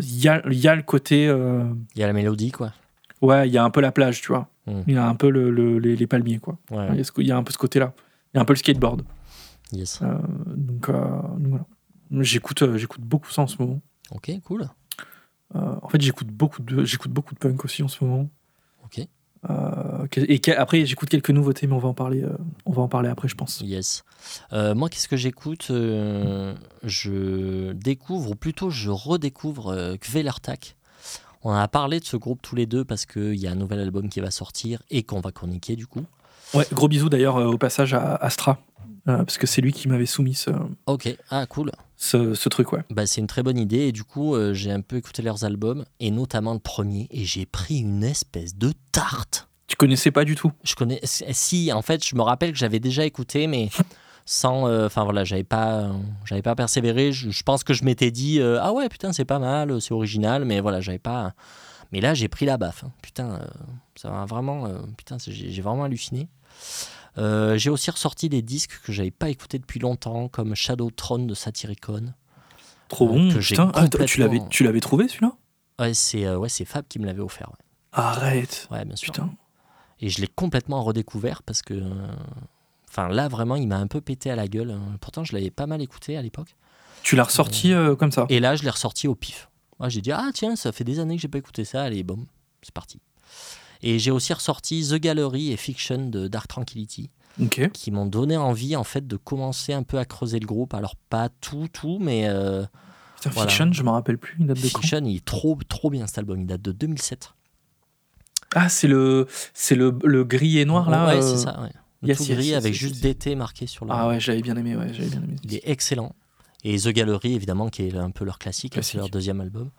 Il y, a, il y a le côté. Il y a la mélodie, quoi. ouais, il y a un peu la plage, tu vois. Mhm. Il y a un peu le, le- les, les palmiers, quoi. Ouais, Il y a y un peu ce côté-là. Il y a un peu le skateboard. yes. Donc, donc voilà. J'écoute, j'écoute beaucoup ça en ce moment. Ok, cool. Euh, en fait, j'écoute beaucoup de, j'écoute beaucoup de punk aussi en ce moment. Ok. Euh, et après, j'écoute quelques nouveautés, mais on va en parler. euh, on va en parler après, je pense. Yes. Euh, moi, qu'est-ce que j'écoute Je découvre, ou plutôt je redécouvre Kvelertak. On a parlé de ce groupe tous les deux parce qu'il y a un nouvel album qui va sortir et qu'on va chroniquer du coup. Ouais, gros bisous d'ailleurs au passage à Astra, parce que c'est lui qui m'avait soumis ce, Ok, ah cool. ce, ce truc, ouais. Bah, c'est une très bonne idée et du coup euh, j'ai un peu écouté leurs albums et notamment le premier et j'ai pris une espèce de tarte. Tu connaissais pas du tout? Je connais si en fait je me rappelle que j'avais déjà écouté mais sans euh, enfin voilà j'avais pas euh, j'avais pas persévéré je, je pense que je m'étais dit euh, ah ouais putain c'est pas mal c'est original mais voilà j'avais pas mais là j'ai pris la baffe hein. putain euh, ça m'a vraiment euh, putain j'ai vraiment halluciné Euh, j'ai aussi ressorti des disques que j'avais pas écoutés depuis longtemps comme Shadow Throne de Satyricon Trop Euh, bon. que Putain, Ah, tu complètement- l'avais, tu l'avais trouvé celui-là? Ouais c'est euh, ouais c'est Fab qui me l'avait offert ouais. Arrête. Ouais, bien sûr Putain. Et je l'ai complètement redécouvert parce que. Enfin, là, vraiment, il m'a un peu pété à la gueule. Pourtant, je l'avais pas mal écouté à l'époque. Tu l'as ressorti euh, comme ça? Et là, je l'ai ressorti au pif. Moi, j'ai dit, ah tiens, ça fait des années que j'ai pas écouté ça, allez, bon, c'est parti. Et j'ai aussi ressorti The Gallery et Fiction de Dark Tranquility, qui m'ont donné envie, en fait, de commencer un peu à creuser le groupe. Alors, pas tout, tout, mais euh, Putain, Voilà. Fiction, je me rappelle plus, il date de quand Fiction, il est trop, trop bien cet album. Il date de 2007. Ah, c'est le, c'est le, le gris et noir là. Ouais, euh, c'est ça, ouais. Le yes, tout yes, gris yes, avec juste. DT marqué sur le. Ah ouais, j'avais bien aimé, ouais, j'avais bien aimé. Il est excellent. Et The Gallery, évidemment, qui est un peu leur classique, c'est leur deuxième album.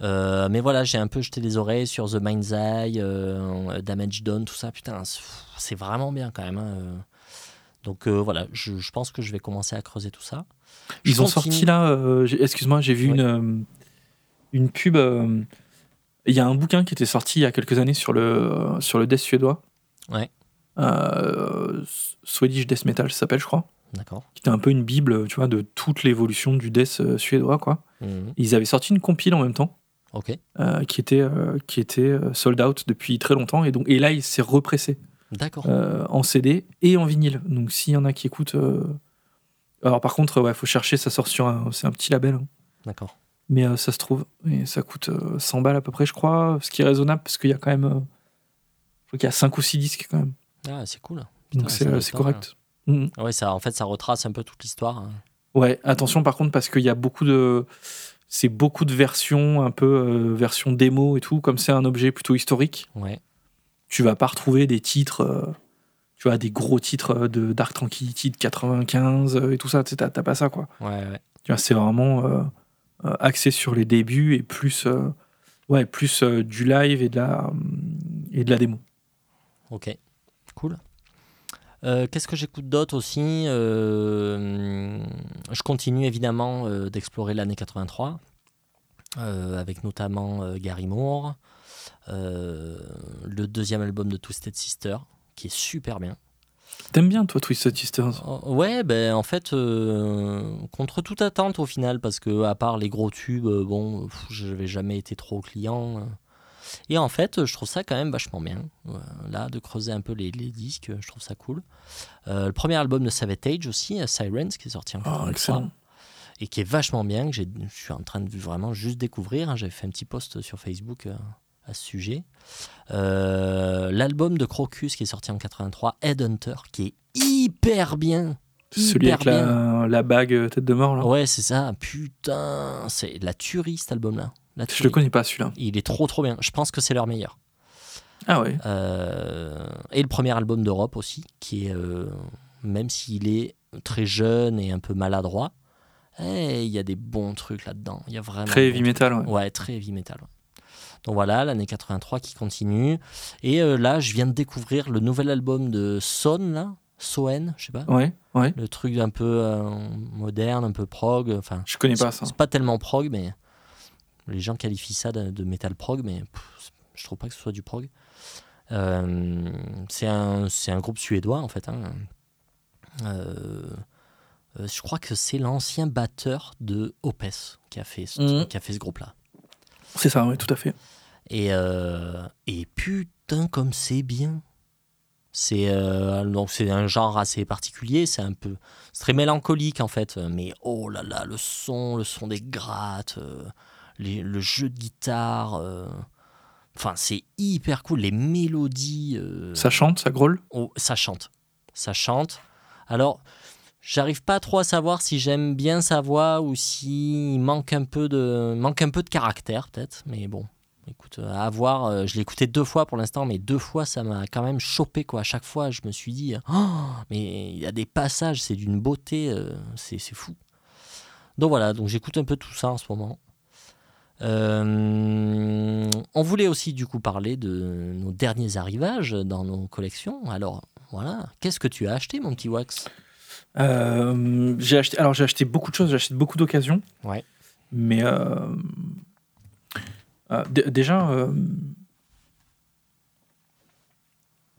Euh, mais voilà, j'ai un peu jeté les oreilles sur The Mind's Eye, euh, Damage Done, tout ça. Putain, c'est- vraiment bien quand même. hein, euh. Donc euh, voilà, je, je pense que je vais commencer à creuser tout ça. Je Ils ont continue. sorti là, excuse-moi, j'ai vu une, une pub. Il y a un bouquin qui était sorti il y a quelques années sur le, sur le death suédois. Ouais. Swedish Death Metal, ça s'appelle, je crois. D'accord. Qui était un peu une bible, tu vois, de toute l'évolution du death euh, suédois, quoi. Mhm. Ils avaient sorti une compile en même temps. Euh, qui était, euh, qui était sold out depuis très longtemps. Et, donc, et là, il s'est repressé d'accord. euh, en CD et en vinyle. Donc s'il y en a qui écoutent. Alors par contre, ouais, faut chercher, ça sort sur un. C'est un petit label. hein. D'accord. Mais ça se trouve. Et ça coûte euh, 100 balles à peu près, je crois. Ce qui est raisonnable parce qu'il y a quand même. Je crois qu'il y a 5 ou 6 disques quand même. Ah, c'est cool. Putain, Donc c'est euh, Ouais, ça, en fait, ça retrace un peu toute l'histoire. hein. Ouais, attention par contre parce qu'il y a beaucoup de. C'est beaucoup de versions, un peu euh, version démo et tout. Comme c'est un objet plutôt historique, Ouais. tu vas pas retrouver des titres, euh, tu vois, des gros titres euh, de Dark Tranquility de 95 euh, et tout ça. Tu sais, t'as pas ça, quoi. Ouais, ouais. Tu vois, c'est vraiment euh, axé sur les débuts et plus, ouais, plus du live et de la, et de la démo. Ok, cool. Euh, Qu'est-ce que j'écoute d'autre aussi Euh, Je continue évidemment euh, d'explorer l'année 83, euh, avec notamment Gary Moore, le deuxième album de Twisted Sister, qui est super bien. T'aimes bien, toi, Twisted Sisters Oh, Ouais, ben en fait, euh, contre toute attente au final, parce que à part les gros tubes, bon, n'avais jamais été trop client. Et en fait, je trouve ça quand même vachement bien. euh, Là, de creuser un peu les, les disques, je trouve ça cool. Euh, le premier album de Savatage aussi, euh, Sirens, qui est sorti en Oh, 83, excellent. et qui est vachement bien, que je suis en train de vraiment juste découvrir. hein. J'avais fait un petit post sur Facebook euh, à ce sujet. Euh, L'album de Crocus qui est sorti en 83, Headhunter, qui est hyper bien. Celui hyper avec la, la bague tête de mort, là. Ouais, c'est ça. Putain, c'est la tuerie cet album-là. Je le connais pas, celui-là. Il est trop trop bien. Je pense que c'est leur meilleur. Ah ouais. Euh, et le premier album d'Europe aussi, qui est, euh, même s'il est très jeune et un peu maladroit, eh, il y a des bons trucs là-dedans. Il y a vraiment Très heavy metal, ouais. très heavy metal. ouais. Donc voilà, l'année 83 qui continue. Et euh, là, je viens de découvrir le nouvel album de Son, là. Soen, je sais pas. Ouais, ouais. Le truc un peu euh, moderne, un peu prog. Enfin, Je connais pas ça. C'est pas tellement prog, mais les gens qualifient ça de, de metal prog, mais pff, je trouve pas que ce soit du prog. Euh, c'est un, c'est un groupe suédois en fait. hein. Euh, euh, je crois que c'est l'ancien batteur de Opes qui a fait ce, Mhm. qui a fait ce groupe-là. C'est ça, ouais, tout à fait. Et, euh, et putain, comme c'est bien. C'est donc c'est un genre assez particulier, c'est un peu c'est très mélancolique en fait, mais oh là là, le son, le son des grattes, les- le jeu de guitare, euh, enfin c'est hyper cool, les mélodies, euh, Ça chante, ça grolle oh, ça chante, ça chante. Alors j'arrive pas trop à savoir si j'aime bien sa voix ou s'il manque un peu de manque un peu de caractère peut-être, mais bon. Écoute, euh, à voir, euh, je l'ai écouté deux fois pour l'instant, mais deux fois ça m'a quand même chopé quoi. À chaque fois, je me suis dit, oh, mais il y a des passages, c'est d'une beauté, euh, c'est c'est fou. Donc voilà, donc j'écoute un peu tout ça en ce moment. Euh, on voulait aussi du coup parler de nos derniers arrivages dans nos collections. Alors voilà, qu'est-ce que tu as acheté, mon petit Wax? Euh, j'ai acheté, alors j'ai acheté beaucoup de choses, j'ai acheté beaucoup d'occasions. Ouais. Mais euh, déjà,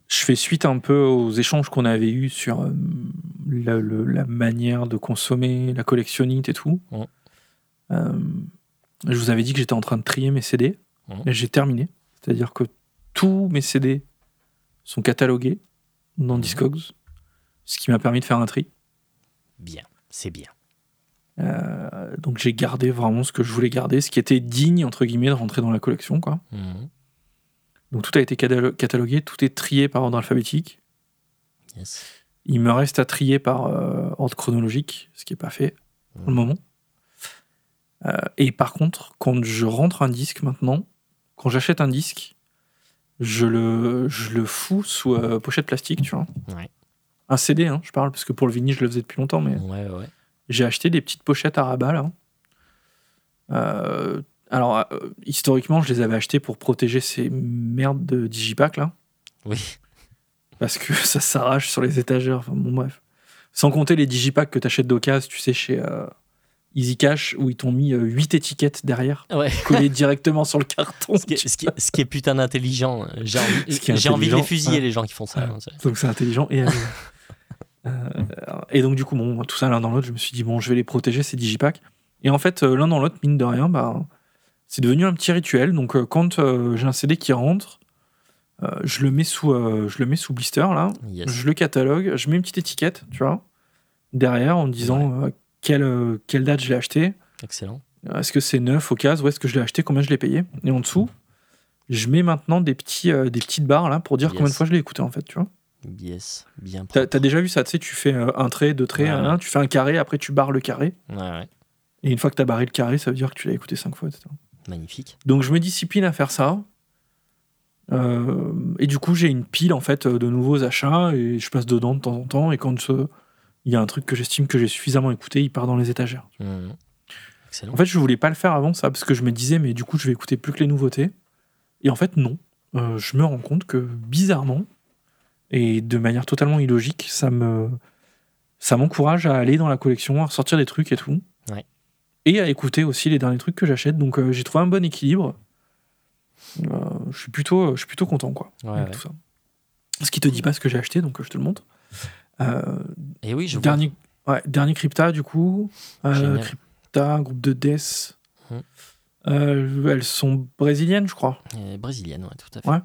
je fais suite un peu aux échanges qu'on avait eus sur la, le- la manière de consommer, la collectionnite et tout. Ouais. Je vous avais dit que j'étais en train de trier mes CD et j'ai terminé. C'est-à-dire que tous mes CD sont catalogués dans Mhm. Discogs, ce qui m'a permis de faire un tri. Bien, c'est bien. Euh, donc j'ai gardé vraiment ce que je voulais garder, ce qui était digne, entre guillemets, de rentrer dans la collection. Quoi. Mhm. Donc tout a été catalo- catalogué, tout est trié par ordre alphabétique. Yes. Il me reste à trier par euh, ordre chronologique, ce qui n'est pas fait pour le moment. Euh, et par contre, quand je rentre un disque maintenant, quand j'achète un disque, je le, je le fous sous euh, pochette plastique, tu vois. Ouais. Un CD, hein, je parle, parce que pour le vinyle, je le faisais depuis longtemps, mais Ouais, ouais. j'ai acheté des petites pochettes à rabat, là. Euh, alors, historiquement, je les avais achetées pour protéger ces merdes de digipack, là Oui. parce que ça s'arrache sur les étagères. Enfin, bon, bref. Sans compter les digipacks que tu achètes d'occasion, tu sais, chez Easy Cash, où ils t'ont mis 8 étiquettes derrière, Ouais. collées directement sur le carton. Ce qui, est, ce qui est- ce qui est putain d'intelligent. J'ai envie, de les intelligent, fusiller, ouais. les gens qui font ça. Ouais. hein, Donc c'est intelligent et. Euh, et donc du coup, bon, tout ça l'un dans l'autre, je me suis dit, bon, je vais les protéger, ces digipacks. Et en fait, euh, l'un dans l'autre, mine de rien, bah, c'est devenu un petit rituel. Donc euh, quand euh, j'ai un CD qui rentre, euh, je, le mets sous, euh, je le mets sous blister, là. Yes. Je le catalogue, je mets une petite étiquette, tu vois, derrière en disant euh, quelle, euh, quelle date je l'ai acheté, Excellent. euh, est-ce que c'est neuf au cas, où? Est-ce que je l'ai acheté, combien je l'ai payé? Et en dessous, je mets maintenant des, petits, euh, des petites barres là pour dire Yes. combien de fois je l'ai écouté en fait, tu vois. Yes. Bien T'as as déjà vu ça, tu sais, tu fais un trait, deux traits, Ouais, un, tu fais un carré, après tu barres le carré. Ouais, ouais. Et une fois que t'as barré le carré, ça veut dire que tu l'as écouté cinq fois, etc. Magnifique. Donc je me discipline à faire ça. Euh, et du coup, j'ai une pile en fait de nouveaux achats et je passe dedans de temps en temps. Et quand il y a un truc que j'estime que j'ai suffisamment écouté, il part dans les étagères. Mhm. Excellent. En fait, je voulais pas le faire avant ça parce que je me disais, mais du coup, je vais écouter plus que les nouveautés. Et en fait, non. Euh, je me rends compte que bizarrement et de manière totalement illogique, ça me ça m'encourage à aller dans la collection, à ressortir des trucs et tout. Ouais. Et à écouter aussi les derniers trucs que j'achète. Donc, euh, j'ai trouvé un bon équilibre. Euh, je suis plutôt, je suis plutôt content quoi. Ouais, avec ouais. tout ça. Ce qui te dit pas ce que j'ai acheté, donc je te le montre. Euh, Et oui, je vois. dernier, ouais, dernier Crypta, du coup. Euh. Crypta, groupe de Death. Mhm. Euh, elles sont brésiliennes, je crois. Euh, Brésilienne, ouais, tout à fait. Ouais.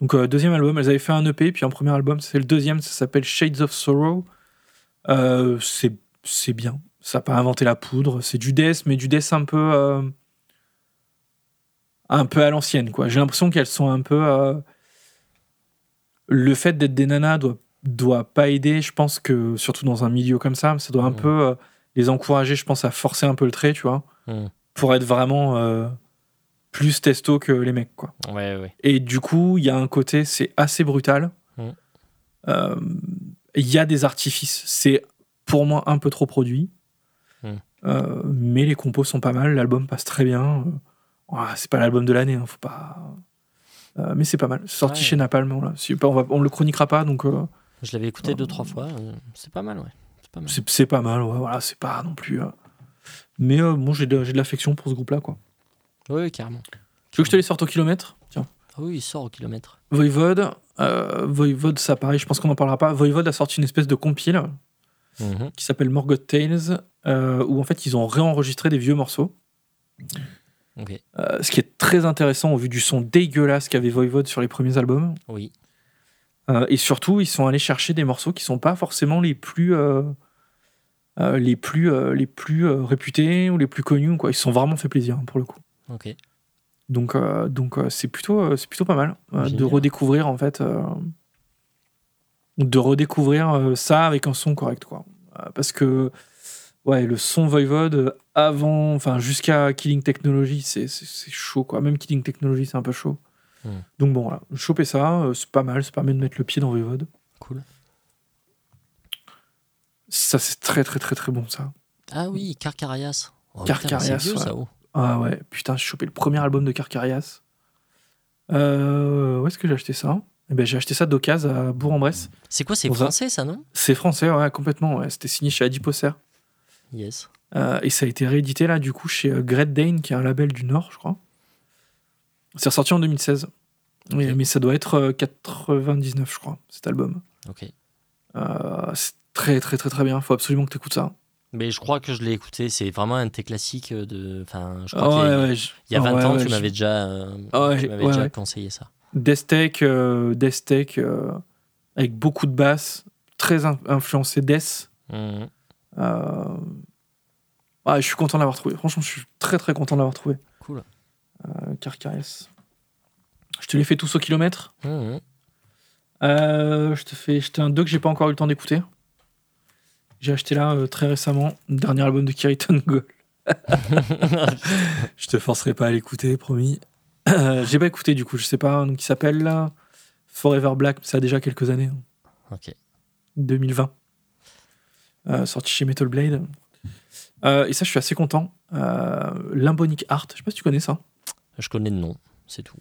Donc, euh, deuxième album, elles avaient fait un EP, puis un premier album, c'est le deuxième, ça s'appelle Shades of Sorrow. Euh, c'est c'est bien. Ça n'a pas inventé la poudre. C'est du death, mais du death un peu. un peu à l'ancienne, quoi. J'ai l'impression qu'elles sont un peu. le fait d'être des nanas doit, doit pas aider, je pense que, surtout dans un milieu comme ça, ça doit un Mhm. peu euh, les encourager, je pense, à forcer un peu le trait, tu vois, Mhm. pour être vraiment euh, plus testo que les mecs, quoi. Ouais, ouais. Et du coup, il y a un côté, c'est assez brutal. Mhm. Euh, Il y a des artifices. C'est pour moi un peu trop produit. Mais les compos sont pas mal. L'album passe très bien. C'est pas l'album de l'année, hein, faut pas. Euh, mais c'est pas mal. Sorti Ouais. chez Napalm. On, va, on le chroniquera pas, donc euh, Je l'avais écouté deux, trois fois. euh, C'est pas mal, ouais. C'est pas mal. c'est pas mal. ouais, voilà, c'est pas non plus. euh. Mais euh, bon, j'ai de, l'affection pour ce groupe-là, quoi. Oui, carrément. Tu veux que je te les sorte au kilomètre? Tiens. Ah oui, il sort au kilomètre. Voivode, euh, Voivode, ça pareil, je pense qu'on n'en parlera pas. Voivode a sorti une espèce de compile Mhm. qui s'appelle Morgoth Tales, euh, où en fait ils ont réenregistré des vieux morceaux. Ok. Euh, ce qui est très intéressant au vu du son dégueulasse qu'avait Voivode sur les premiers albums. Oui. Euh, et surtout, ils sont allés chercher des morceaux qui sont pas forcément les plus. euh, euh, les plus, les plus réputés ou les plus connus. Quoi. Ils se sont vraiment fait plaisir hein, pour le coup. Ok. Donc, donc c'est plutôt, c'est plutôt pas mal de redécouvrir en fait, de redécouvrir ça avec un son correct quoi. Parce que ouais, le son Voivode avant, enfin jusqu'à Killing Technology, c'est chaud quoi. Même Killing Technology, c'est un peu chaud. Donc bon voilà, choper ça, euh, c'est pas mal, ça permet de mettre le pied dans Voivode. Cool. Ça c'est très très très très bon ça. Ah oui, Carcarias. Oh, Carcarias, C'est vieux, ouais. ça. oh. Ah ouais, putain, j'ai chopé le premier album de Carcarias. Euh, où est-ce que j'ai acheté ça? Eh ben, J'ai acheté ça d'occasion à Bourg-en-Bresse. C'est quoi, c'est un- français, ça, non? C'est français, ouais, complètement. ouais. C'était signé chez Adiposer. Yes. Euh, et ça a été réédité là, du coup, chez euh, Great Dane, qui est un label du Nord, je crois. C'est ressorti en 2016. Oui, Ok. mais ça doit être euh, 99, je crois, cet album. Ok. Euh, c'est très, très, très, très bien. Faut absolument que tu écoutes ça. Mais je crois que je l'ai écouté. C'est vraiment un de tes classiques de. Enfin, je Ah crois qu'il y a- ouais, ouais, je- il y a 20 ah ouais, ans, tu je- m'avais déjà, euh, Ah tu conseillé ça. Death euh, euh, avec beaucoup de basses, très in- influencé Death. Mhm. Euh, Ah, je suis content de l'avoir trouvé. Franchement, je suis très très content de l'avoir trouvé. Cool. Euh, Carcaris. Je te l'ai fait tous au kilomètre. Mhm. Euh, je te fais un 2 que j'ai pas encore eu le temps d'écouter. J'ai acheté là euh, très récemment, le dernier album de Kiriton Gold. je te forcerai pas à l'écouter, promis. J'ai pas écouté du coup, je sais pas, donc il s'appelle là Forever Black, ça a déjà quelques années, hein. Ok. 2020. Euh, sorti chez Metal Blade. Euh, et ça, je suis assez content. Euh, Limbonic Art, je sais pas si tu connais ça. Je connais le nom, c'est tout.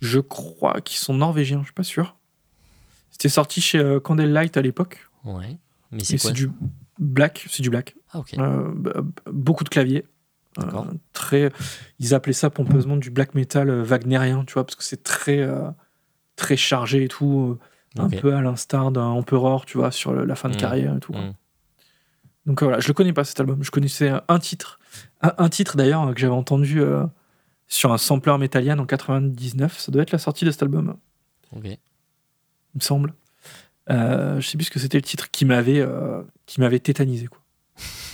Je crois qu'ils sont norvégiens, je suis pas sûr. C'était sorti chez euh, Candlelight à l'époque. Ouais. Mais c'est quoi c'est du black, c'est du black. Ah, ok. Euh, beaucoup de claviers. D'accord. Euh, très, ils appelaient ça pompeusement du black metal euh, wagnérien, tu vois, parce que c'est très, très chargé et tout, un peu à l'instar d'un Emperor, tu vois, sur la fin de Mm. carrière et tout. quoi. Mm. Donc euh, voilà, je le connais pas cet album. Je connaissais un titre, un, un titre d'ailleurs que j'avais entendu euh, sur un sampler Metallian en 99. Ça doit être la sortie de cet album, Ok. il me semble. Euh, je sais plus ce que c'était le titre qui m'avait, euh, qui m'avait tétanisé quoi.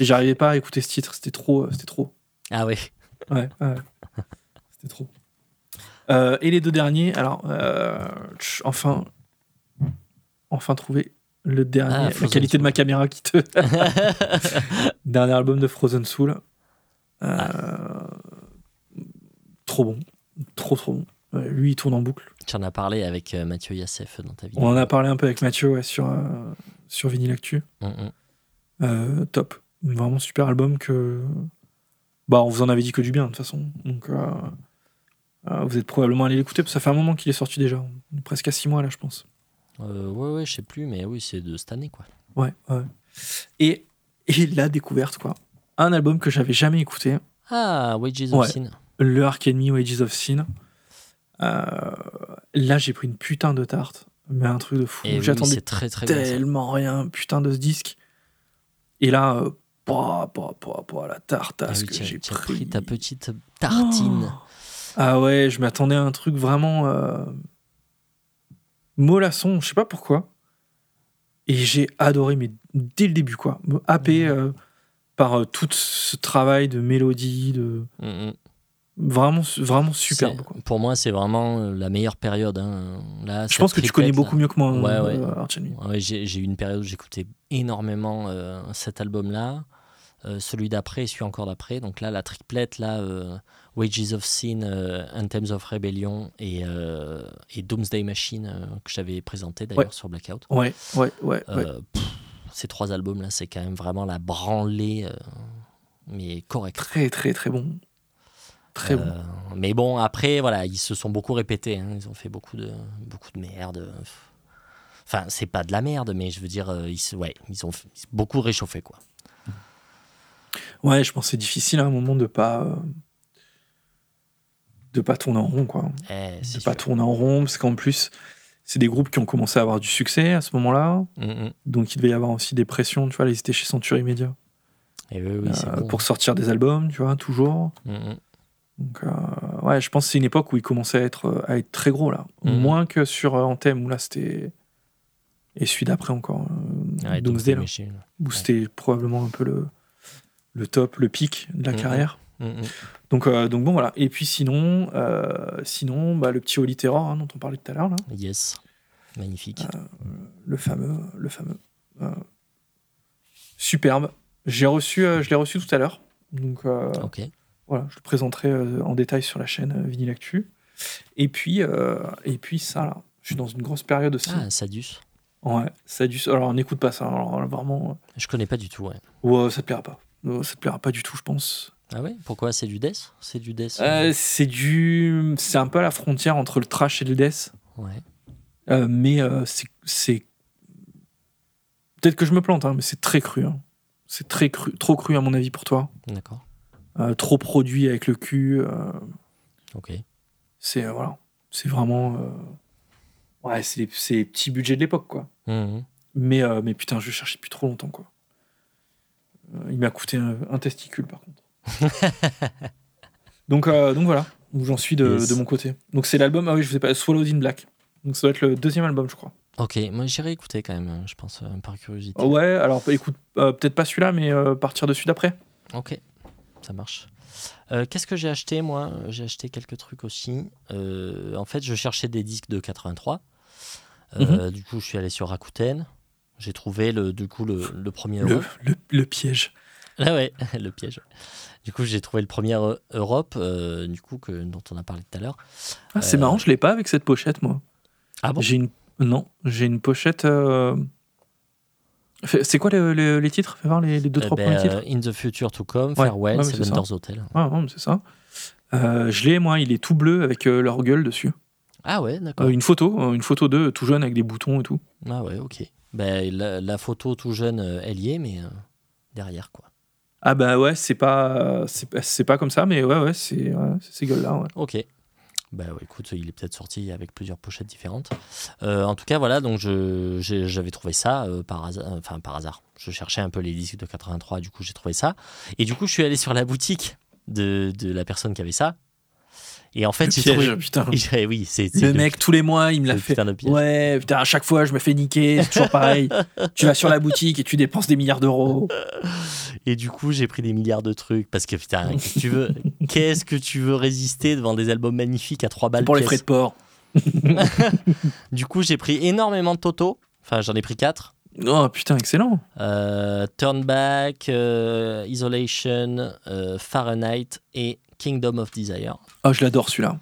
Et j'arrivais pas à écouter ce titre, c'était trop, euh, c'était trop. Ah ouais. Ouais, ouais. C'était trop. Euh, et les deux derniers, alors, enfin, enfin trouvé le dernier, Ah, la Frozen qualité de ma caméra qui te. dernier album de Frozen Soul. Euh, Ah. Trop bon, trop trop bon. Lui, il tourne en boucle. tu en as parlé avec euh, Mathieu Yassef dans ta vidéo. On en a parlé un peu avec Mathieu ouais, sur, euh, sur Vinyl Actu. Mm, mm. Euh, top. Vraiment super album que. Bah, on vous en avait dit que du bien, de toute façon. Donc, vous êtes probablement allé l'écouter, parce que ça fait un moment qu'il est sorti déjà. On est presque à six mois, là, je pense. Ouais, ouais, je sais plus, mais oui, c'est de cette année, quoi. Ouais, ouais. Et, et la découverte, quoi. Un album que j'avais jamais écouté, Ah, Wages Ouais. of Sin. Le Ark Enemy Wages of Sin. Euh, là, j'ai pris une putain de tarte, mais un truc de fou. Oui, J'attendais très bien. tellement rien, putain de ce disque. Et là, euh, bah, bah, bah, bah, la Ah tartasse oui, que j'ai pris. pris ta petite tartine. Oh. Ah ouais, je m'attendais à un truc vraiment euh, mollasson, je sais pas pourquoi. Et j'ai adoré, mais dès le début, quoi. Me happer euh, par euh, tout ce travail de mélodie, de Mm, mm. Vraiment, vraiment superbe. Quoi. Pour moi, c'est vraiment euh, la meilleure période. hein. Là, Je pense que tu connais beaucoup mieux que moi, Ouais, euh, ouais. Ouais, j'ai eu une période où j'écoutais énormément euh, cet album-là. Euh, celui d'après et celui encore d'après. Donc là, la triplette, là, Wages of Sin, Anthems of Rebellion et, et Doomsday Machine, que j'avais présenté d'ailleurs sur Blackout. Ouais, ouais, ouais. pff, ces trois albums-là, c'est quand même vraiment la branlée, mais correcte. Très, très, très bon. Très bon. Euh, mais bon, après, voilà, ils se sont beaucoup répétés. hein. Ils ont fait beaucoup de, beaucoup de merde. Enfin, c'est pas de la merde, mais je veux dire, euh, ils, se- ouais, ils ont beaucoup réchauffé, quoi. Ouais, je pense que c'est difficile à un moment de pas. de pas tourner en rond, quoi. Eh, de pas sûr. tourner en rond, parce qu'en plus, c'est des groupes qui ont commencé à avoir du succès à ce moment-là. Mm. Donc il devait y avoir aussi des pressions, tu vois, là, ils étaient chez Century Media Et oui, oui, euh, bon. pour sortir des albums, tu vois, toujours. Mm, mm. Donc euh, ouais, je pense que c'est une époque où ils commençaient à être, à être très gros là. Mhm. Moins que sur euh, Anthem où là c'était. Et celui d'après encore, euh, Ouais, Doomsday, là, Machine. où c'était probablement un peu le, le top, le pic de la Mhm. carrière. Mm. Donc, euh, donc bon voilà. Et puis sinon, euh, sinon bah, le petit Holy Terror hein, dont on parlait tout à l'heure là. Yes. Magnifique. le fameux, le fameux. superbe. J'ai reçu, je l'ai reçu tout à l'heure. Donc ok. Voilà, je le présenterai euh, en détail sur la chaîne euh, Vinyl Actu. Et puis, euh, et puis ça là, je suis dans une grosse période aussi. Ah, Sadius. Ouais, dû. Alors n'écoute pas ça. Alors vraiment, Je connais pas du tout, ouais. ouais, ça te plaira pas. Ça te plaira pas du tout, je pense. Ah ouais? Pourquoi? C'est du death? C'est du death Euh, c'est du, c'est un peu à la frontière entre le trash et le death. Ouais. Euh, mais euh, c'est, c'est- peut-être que je me plante, hein, mais c'est très cru. hein. C'est très cru, trop cru à mon avis pour toi. D'accord. Euh, trop produit avec le cul. euh, Ok. c'est euh, voilà, c'est vraiment, ouais, c'est les, petits budgets de l'époque quoi. Mm, mm. Mais mais putain, je cherchais depuis trop longtemps quoi. Il m'a coûté un, un testicule par contre. donc donc voilà où j'en suis de, Yes. de mon côté. Donc c'est l'album, ah oui, je vous ai pas, Swallowed in Black. Donc ça doit être le deuxième album, je crois. Ok, moi j'irai écouter quand même, euh, je pense, par curiosité. Ouais, alors écoute, peut-être pas celui-là, mais partir de celui d'après. Ok. Ça marche. Euh, Qu'est-ce que j'ai acheté moi? J'ai acheté quelques trucs aussi. Euh, en fait, je cherchais des disques de 83. Euh, Du coup, je suis allé sur Rakuten. J'ai trouvé le, du coup le, le premier Le, Europe. le, le piège. Ah ouais, le piège. Du coup, j'ai trouvé le premier Eu- Europe, du coup, que, dont on a parlé tout à l'heure. Ah, c'est marrant, je l'ai pas avec cette pochette, moi. Ah bon? J'ai une. Non, j'ai une pochette. C'est quoi les, les- les titres? Fais voir les, les deux, Eh trois ben, premiers titres. euh, In the Future to Come, Farewell, ouais, Seven. Doors Hotel. Ah, c'est ça. Euh, je l'ai, moi, il est tout bleu avec euh, leur gueule dessus. Ah ouais, d'accord. Euh, une photo, une photo d'eux tout jeune avec des boutons et tout. Ah ouais, ok. Ben, la, la photo tout jeune, elle y est, mais derrière, quoi. Ah bah ouais, c'est pas, c'est pas- comme ça, mais ouais, ouais, c'est ouais, c'est ces gueules-là. Ouais. Ok. Bah ouais, écoute, il est peut-être sorti avec plusieurs pochettes différentes. Euh, en tout cas, voilà, donc j'avais trouvé ça euh, par hasard. Enfin, par hasard. Je cherchais un peu les disques de 83, du coup, j'ai trouvé ça. Et du coup, je suis allé sur la boutique de, de la personne qui avait ça. Et en fait, Piège, trouvé. putain. Et oui, c'est Le mec, tous les mois, il me l'a le fait. putain de piège. Ouais, putain, à chaque fois, je me fais niquer, c'est toujours pareil. tu vas sur la boutique et tu dépenses des milliards d'euros. Et du coup, j'ai pris des milliards de trucs parce que putain, qu'est-ce que tu veux, qu'est-ce que tu veux résister devant des albums magnifiques à 3 balles pour les frais de port. Du coup, j'ai pris énormément de Toto. Enfin, j'en ai pris 4. Oh putain, excellent. Euh, Turn Back, euh, Isolation, euh, Fahrenheit et Kingdom of Desire. Oh, je l'adore celui-là.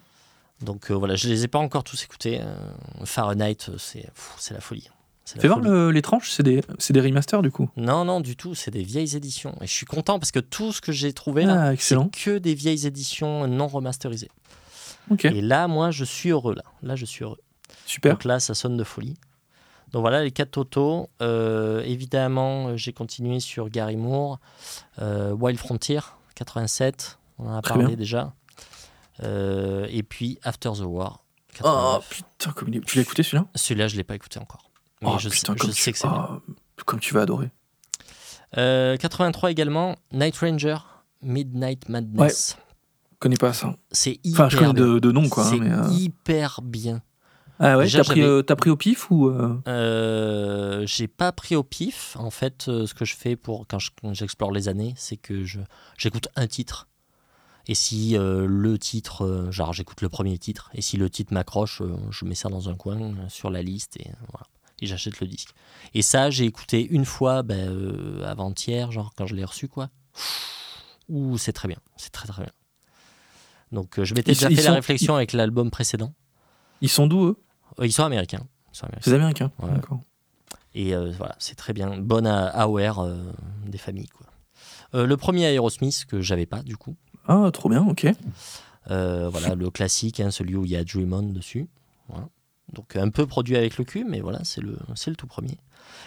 Donc euh, voilà, je les ai pas encore tous écoutés. Euh, Fahrenheit, euh, c'est c'est la folie. C'est la Fais voir le- les tranches, c'est des, c'est des remasters du coup. Non, non, du tout. C'est des vieilles éditions. Et je suis content parce que tout ce que j'ai trouvé là, Ah, c'est que des vieilles éditions non remasterisées. Ok, Et là, moi, je suis heureux. Là, là je suis heureux. super. Donc là, ça sonne de folie. Donc voilà, les quatre Toto. Euh, évidemment, j'ai continué sur Gary Moore, Wild Frontier, 87. On en a Très parlé bien. déjà. Euh, et puis After the War. Oh 89. putain, comme il est- tu l'as écouté celui-là? Celui-là, je ne l'ai pas écouté encore. Mais Oh je, putain, sais, je tu... sais que c'est ah, comme tu vas adorer. Euh, 83 également, Night Ranger, Midnight Madness. Je connais pas ça. C'est hyper Enfin, je connais de, de nom quoi. hein, C'est euh, hyper bien. Ah ouais, t'as pris, euh, pris au pif ou euh, Euh, j'ai pas pris au pif. En fait, euh, ce que je fais pour quand je- quand j'explore les années, c'est que je j'écoute un titre. Et si euh, le titre, euh, genre j'écoute le premier titre, et si le titre m'accroche, euh, je mets ça dans un coin sur la liste et voilà. Et j'achète le disque. Et ça, j'ai écouté une fois, ben, avant-hier, genre quand je l'ai reçu, quoi. Ouh, c'est très bien, c'est très très bien. Donc je m'étais déjà fait sont- la réflexion avec l'album précédent. Ils sont d'où eux? Ils sont américains. Ils sont américains. C'est américain. Ouais. D'accord. Et voilà, c'est très bien. Bonne à AOR des familles. Quoi. Le premier Aerosmith que j'avais pas du coup. Ah, trop bien, ok. Euh, voilà, le classique, hein, celui où il y a Dream On dessus. Voilà. Donc un peu produit avec le cul, mais voilà, c'est le, c'est le tout premier.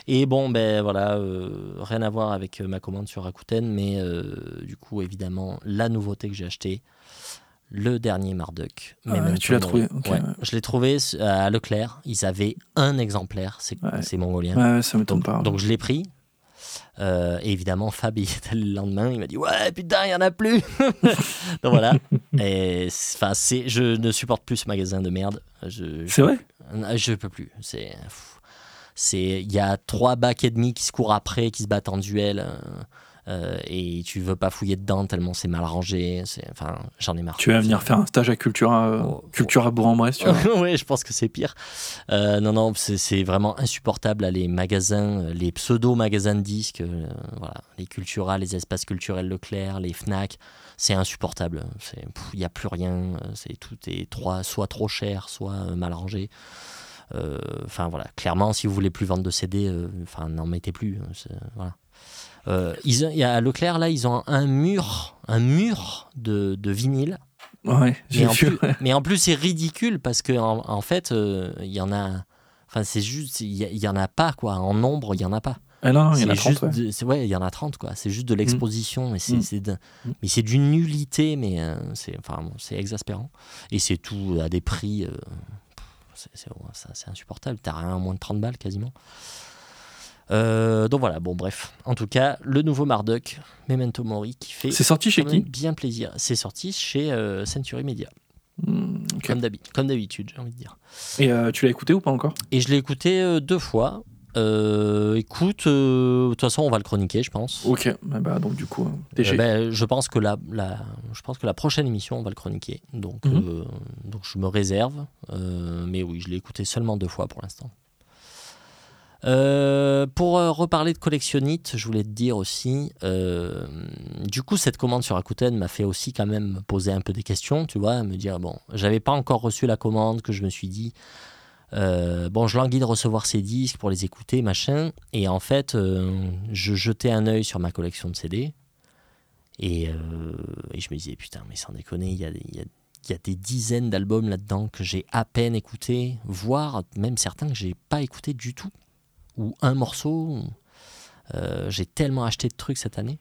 Et bon, ben voilà, euh, rien à voir avec euh, ma commande sur Rakuten, mais euh, du coup, évidemment, la nouveauté que j'ai achetée, le dernier Marduk. Ah ouais, Memento tu l'as trouvé, ok, Ouais, ouais. Je l'ai trouvé à Leclerc. Ils avaient un exemplaire, c'est mongolien. Ouais, ça me tombe Donc, pas. donc je l'ai pris. Euh, et évidemment, Fab, il est allé le lendemain, il m'a dit Ouais, putain, il n'y en a plus Donc voilà. Et c'est- enfin, c'est, je ne supporte plus ce magasin de merde. Je, C'est vrai? Je, je peux plus. C'est Il y a trois bacs et demi qui se courent après, qui se battent en duel. euh, euh, et tu veux pas fouiller dedans tellement c'est mal rangé. Enfin, j'en ai marre. Tu vas venir faire un stage à Cultura, euh, Oh, oh. Cultura Bourg-en-Bresse, tu vois. oui, je pense que c'est pire. Euh, non, non, c'est, vraiment insupportable. là, les magasins, euh, les pseudo-magasins de disques, voilà, les Cultura, les espaces culturels Leclerc, les Fnac, c'est insupportable. Il n'y a plus rien. C'est, tout est trop, soit trop cher, soit mal rangé. Euh, Enfin voilà, clairement, si vous voulez plus vendre de CD, euh, enfin n'en mettez plus. euh, c'est- voilà. Euh, ils, il y a à Leclerc là, ils ont un mur, un mur de, de vinyle Ouais, mais en, vu. plus, mais en plus, c'est ridicule parce que en, en fait, euh, il y en a. Enfin, c'est juste, il y, en a pas quoi. En nombre, il y en a pas. Ah non, il y en a C'est 30, juste ouais. de- c'est- ouais, il y en a 30 quoi. C'est juste de l'exposition, mais c'est, Mm. c'est de- Mm. mais c'est d'une nullité, mais euh, c'est, enfin, bon, c'est exaspérant. Et c'est tout à des prix. euh, c'est insupportable. T'as rien à moins de 30 balles quasiment. Euh, donc voilà, bon bref. En tout cas, le nouveau Marduk, Memento Mori, qui fait C'est sorti chez qui bien plaisir. C'est sorti chez euh, Century Media. Hmm. Comme d'habi- comme d'habitude, j'ai envie de dire. Et euh, tu l'as écouté ou pas encore? Et je l'ai écouté deux fois. Écoute, de toute façon, on va le chroniquer, je pense. Ok, bah, donc du coup, euh, ben, je, pense que la, la, je pense que la prochaine émission, on va le chroniquer. Donc, mhm. donc je me réserve. mais oui, je l'ai écouté seulement deux fois pour l'instant. Pour reparler de collectionnite, je voulais te dire aussi, du coup, cette commande sur Rakuten m'a fait aussi quand même poser un peu des questions, tu vois, me dire, bon, j'avais pas encore reçu la commande, que je me suis dit, euh, bon, je languis de recevoir ces disques pour les écouter, machin. Et en fait, euh, je jetais un œil sur ma collection de CD. Et, euh, je me disais, putain, mais sans déconner, il y a, des dizaines d'albums là-dedans que j'ai à peine écoutés, voire même certains que j'ai pas écoutés du tout. Ou un morceau. j'ai tellement acheté de trucs cette année.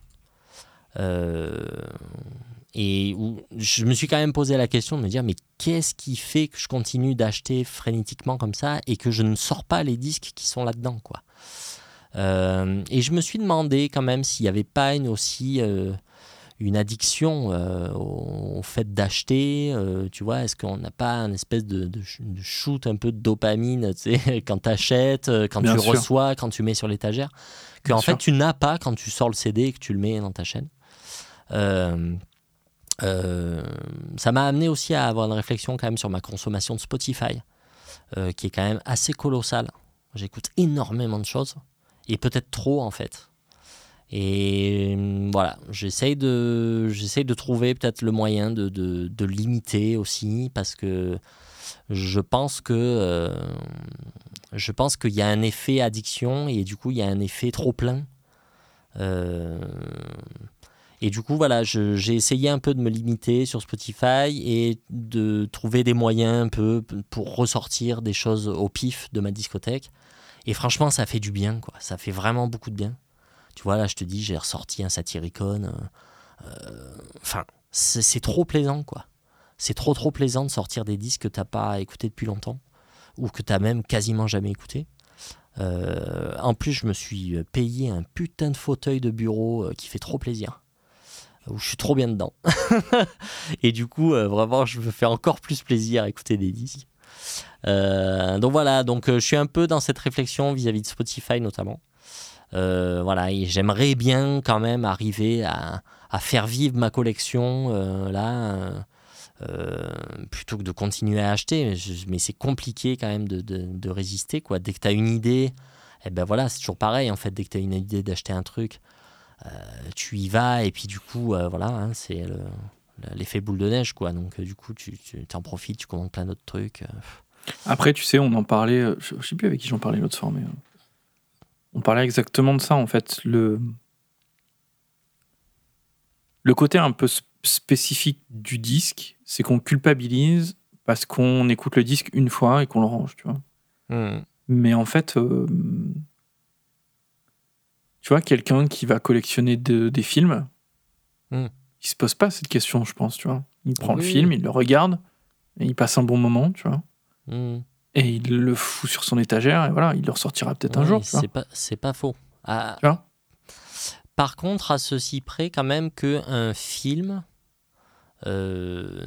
Et où je me suis quand même posé la question de me dire, mais qu'est-ce qui fait que je continue d'acheter frénétiquement comme ça et que je ne sors pas les disques qui sont là-dedans, quoi? Euh, et je me suis demandé quand même s'il n'y avait pas une aussi euh, une addiction euh, au, fait d'acheter. tu vois, est-ce qu'on n'a pas un espèce de, de, shoot un peu de dopamine, tu sais, quand tu achètes, quand tu reçois, quand tu mets sur l'étagère, que en fait tu n'as pas quand tu sors le CD et que tu le mets dans ta chaîne. Euh, ça m'a amené aussi à avoir une réflexion quand même sur ma consommation de Spotify, euh, qui est quand même assez colossale. J'écoute énormément de choses, et peut-être trop en fait. Et euh, voilà, j'essaye de, de trouver peut-être le moyen de, de, de, limiter aussi, parce que je pense que je pense qu'il y a un effet addiction et du coup il y a un effet trop plein. Euh, et du coup, voilà, j'ai essayé un peu de me limiter sur Spotify et de trouver des moyens un peu pour ressortir des choses au pif de ma discothèque. Et franchement, ça fait du bien, quoi. Ça fait vraiment beaucoup de bien. Tu vois, là, je te dis, j'ai ressorti un Satyricon. Euh, euh, enfin, c'est trop plaisant, quoi. C'est trop, trop plaisant de sortir des disques que t'as pas écouté depuis longtemps ou que t'as même quasiment jamais écouté. Euh, en plus, je me suis payé un putain de fauteuil de bureau qui fait trop plaisir où je suis trop bien dedans. et du coup, euh, vraiment, je me fais encore plus plaisir à écouter des disques. Euh, donc voilà, donc euh, je suis un peu dans cette réflexion vis-à-vis de Spotify notamment. Voilà, et j'aimerais bien quand même arriver à, à faire vivre ma collection là, plutôt que de continuer à acheter. Mais, c'est compliqué quand même de, de, résister quoi. Dès que tu as une idée, eh ben voilà, c'est toujours pareil en fait. Dès que tu as une idée d'acheter un truc, euh, tu y vas et puis du coup, euh, voilà, hein, c'est l'effet boule de neige, quoi. Donc euh, du coup, tu, tu en profites, tu commandes plein d'autres trucs. Après, tu sais, on en parlait, je, sais plus avec qui j'en parlais l'autre soir, mais on parlait exactement de ça, en fait. Le, le côté un peu spécifique du disque, c'est qu'on culpabilise parce qu'on écoute le disque une fois et qu'on le range, tu vois. Hmm. Mais en fait, tu vois, quelqu'un qui va collectionner des films, hmm. il se pose pas cette question, je pense, tu vois. Il prend le film, il le regarde, et il passe un bon moment, tu vois. Hmm. Et il le fout sur son étagère, et voilà, il le ressortira peut-être un jour. C'est pas, c'est pas faux. Ah. Tu vois Par contre, à ceci près, quand même, qu'un film. Euh,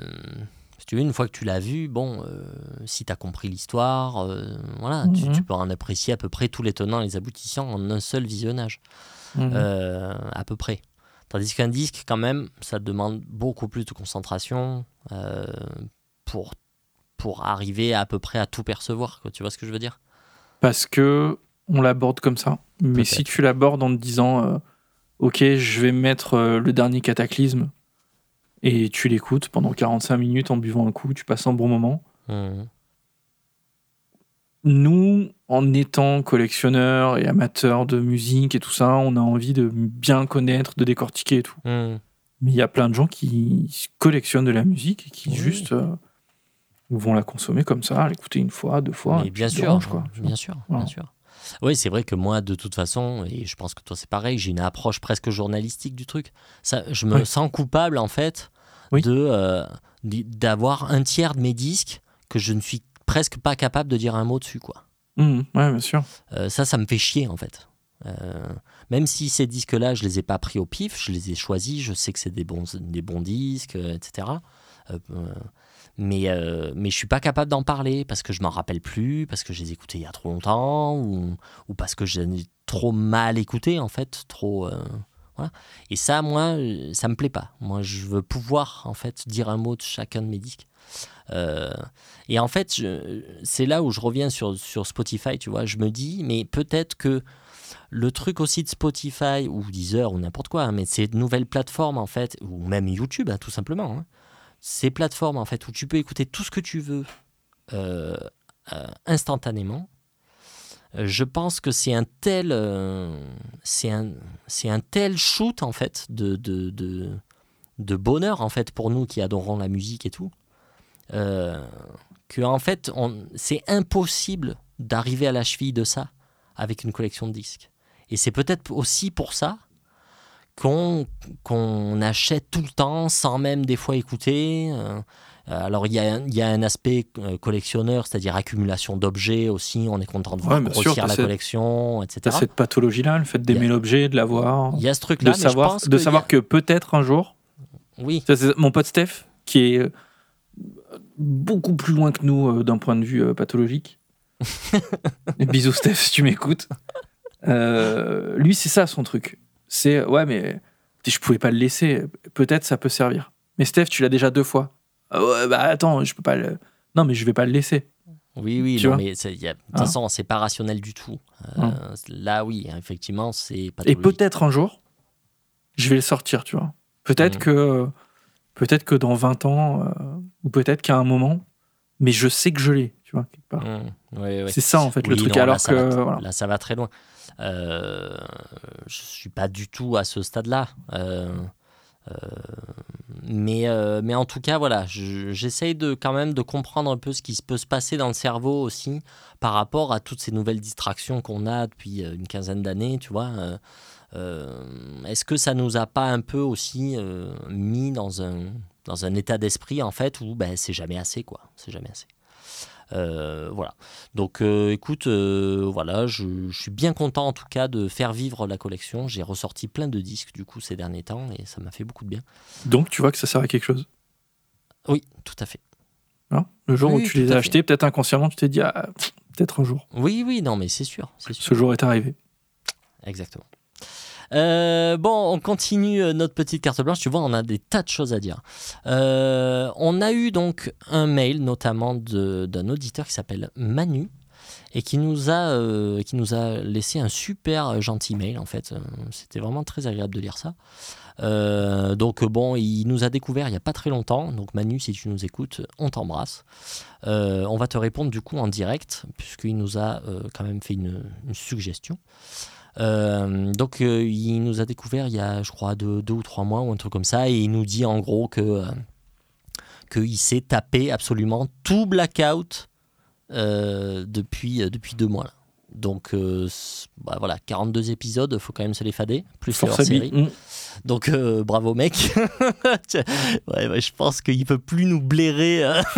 tu veux, une fois que tu l'as vu, bon, euh, si tu as compris l'histoire, euh, voilà, tu, mhm. peux en apprécier à peu près tous les tenants et les aboutissants en un seul visionnage, mhm. à peu près. Tandis qu'un disque, quand même, ça demande beaucoup plus de concentration pour, pour arriver à, peu près à tout percevoir. Quoi. Tu vois ce que je veux dire? Parce que on l'aborde comme ça. Mais si tu l'abordes en te disant, ok, je vais mettre le dernier cataclysme et tu l'écoutes pendant 45 minutes en buvant un coup, tu passes un bon moment. Mmh. Nous, en étant collectionneurs et amateurs de musique et tout ça, on a envie de bien connaître, de décortiquer et tout. Mmh. Mais il y a plein de gens qui collectionnent de la musique et qui juste euh, vont la consommer comme ça, l'écouter une fois, deux fois. bien, sûr, quoi, bien sûr, bien sûr. Oui, c'est vrai que moi, de toute façon, et je pense que toi c'est pareil, j'ai une approche presque journalistique du truc. Ça, je me sens coupable en fait de euh, d'avoir un tiers de mes disques que je ne suis presque pas capable de dire un mot dessus, quoi. Mmh, ouais, bien sûr. Euh, ça, ça me fait chier en fait. Euh, même si ces disques-là, je les ai pas pris au pif, je les ai choisis, je sais que c'est des bons, des bons disques, etc. mais, euh, mais je suis pas capable d'en parler parce que je m'en rappelle plus, parce que je les écoutais il y a trop longtemps, ou, ou parce que j'ai trop mal écouté, en fait, trop... Euh, voilà. Et ça, moi, ça me plaît pas. Moi, je veux pouvoir, en fait, dire un mot de chacun de mes disques. Euh, et en fait, c'est là où je reviens sur, sur Spotify, tu vois. Je me dis, mais peut-être que le truc aussi de Spotify ou Deezer ou n'importe quoi, hein, mais ces nouvelles plateformes en fait, ou même YouTube hein, tout simplement, hein. Ces plateformes en fait où tu peux écouter tout ce que tu veux euh, euh, instantanément, euh, je pense que c'est un tel, c'est un, un tel shoot en fait de, de, de, de, bonheur en fait pour nous qui adorons la musique et tout, que en fait c'est impossible d'arriver à la cheville de ça avec une collection de disques. Et c'est peut-être aussi pour ça qu'on achète tout le temps sans même des fois écouter. Euh, alors il y a, y a, un aspect euh, collectionneur, c'est-à-dire accumulation d'objets aussi. On est content de voir grossir la collection, etc. cette pathologie-là, le fait d'aimer l'objet, de l'avoir. Il y a ce truc-là, de savoir, de savoir que peut-être un jour. Oui. mon pote Steph, qui est beaucoup plus loin que nous euh, d'un point de vue pathologique. Bisous Steph, si tu m'écoutes. Euh, lui, c'est ça son truc. C'est ouais, mais je pouvais pas le laisser. Peut-être ça peut servir. Mais Steph, tu l'as déjà deux fois. Ouais, bah attends, je peux pas le. Non, mais je vais pas le laisser. Oui, oui, non, mais de toute hein façon, c'est pas rationnel du tout. Euh, hein là, oui, effectivement, c'est pas. Et peut-être un jour, je vais le sortir, tu vois. Peut-être mm. que, peut-être que dans 20 ans, euh, ou peut-être qu'à un moment, mais je sais que je l'ai, tu vois, quelque part. Mm. C'est ça, en fait, le truc. Alors là, que. Va, Là, ça va très loin. Euh, je suis pas du tout à ce stade-là. Euh, euh, mais, mais en tout cas, voilà, j'essaye de quand même de comprendre un peu ce qui peut se passer dans le cerveau aussi par rapport à toutes ces nouvelles distractions qu'on a depuis une quinzaine d'années, tu vois. Est-ce que ça nous a pas un peu aussi mis dans un, dans un état d'esprit en fait où ben, c'est jamais assez, quoi. C'est jamais assez. Euh, voilà. Donc euh, écoute, euh, voilà, je, suis bien content en tout cas de faire vivre la collection. J'ai ressorti plein de disques du coup ces derniers temps et ça m'a fait beaucoup de bien. Donc tu vois que ça sert à quelque chose? Oui, tout à fait. Hein le jour où tu les as achetés, peut-être inconsciemment, tu t'es dit, ah, peut-être un jour. Oui, oui, non, mais c'est sûr, sûr. Ce jour est arrivé. Exactement. Euh, bon, on continue euh, notre petite carte blanche. Tu vois, on a des tas de choses à dire. Euh, on a eu donc un mail, notamment d'un auditeur qui s'appelle Manu et qui nous a qui nous a laissé un super gentil mail en fait. C'était vraiment très agréable de lire ça. Donc bon il nous a découvert il n'y a pas très longtemps. Donc Manu si tu nous écoutes on t'embrasse. On va te répondre du coup en direct puisqu'il nous a quand même fait une, une suggestion euh, donc euh, il nous a découvert il y a, je crois, deux, ou trois mois ou un truc comme ça, et il nous dit en gros que euh, qu'il s'est tapé absolument tout blackout depuis, depuis deux mois. Donc bah, voilà, 42 épisodes, faut quand même se les fader, plus leur série. Mm. Donc euh, bravo mec. ouais, je pense qu'il peut plus nous blairer. Hein.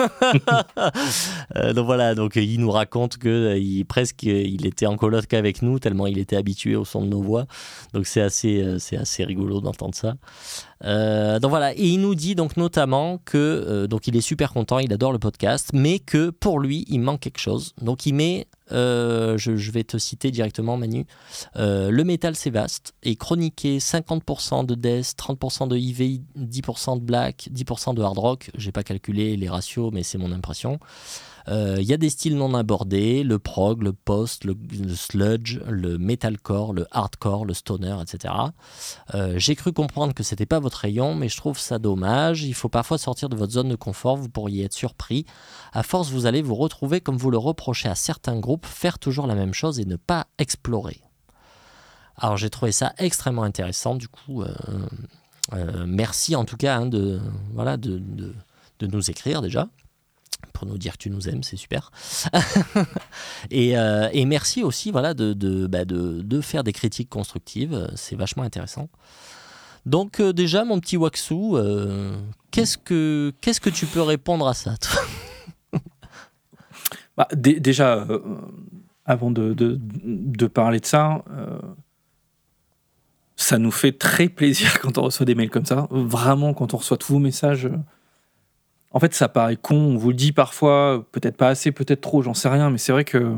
Euh, donc voilà, donc il nous raconte que euh, il presque il était en coloc avec nous tellement il était habitué au son de nos voix. Donc c'est assez c'est assez rigolo d'entendre ça. Donc voilà, et il nous dit donc notamment que donc il est super content, il adore le podcast, mais que pour lui il manque quelque chose. Donc il met je, je, vais te citer directement Manu. le métal c'est vaste et chroniquer 50% de death, 30% de EV, 10% de black, 10% de hard rock. J'ai pas calculé les ratios, mais c'est mon impression. Il euh, y a des styles non abordés, le prog, le post, le, sludge, le metalcore, le hardcore, le stoner, etc. Euh, j'ai cru comprendre que c'était pas votre rayon, mais je trouve ça dommage. Il faut parfois sortir de votre zone de confort, vous pourriez être surpris. À force, vous allez vous retrouver, comme vous le reprochez à certains groupes, faire toujours la même chose et ne pas explorer. Alors j'ai trouvé ça extrêmement intéressant. Du coup, euh, merci en tout cas hein, de, voilà, de, de, nous écrire déjà pour nous dire que tu nous aimes, c'est super. et, euh, et, merci aussi voilà, de, bah, faire des critiques constructives, c'est vachement intéressant. Donc déjà, mon petit Waxu, qu'est-ce que tu peux répondre à ça bah, Déjà, avant de, parler de ça, ça nous fait très plaisir quand on reçoit des mails comme ça. Vraiment, quand on reçoit tous vos messages, En fait, ça paraît con, on vous le dit parfois, peut-être pas assez, peut-être trop, j'en sais rien, mais c'est vrai que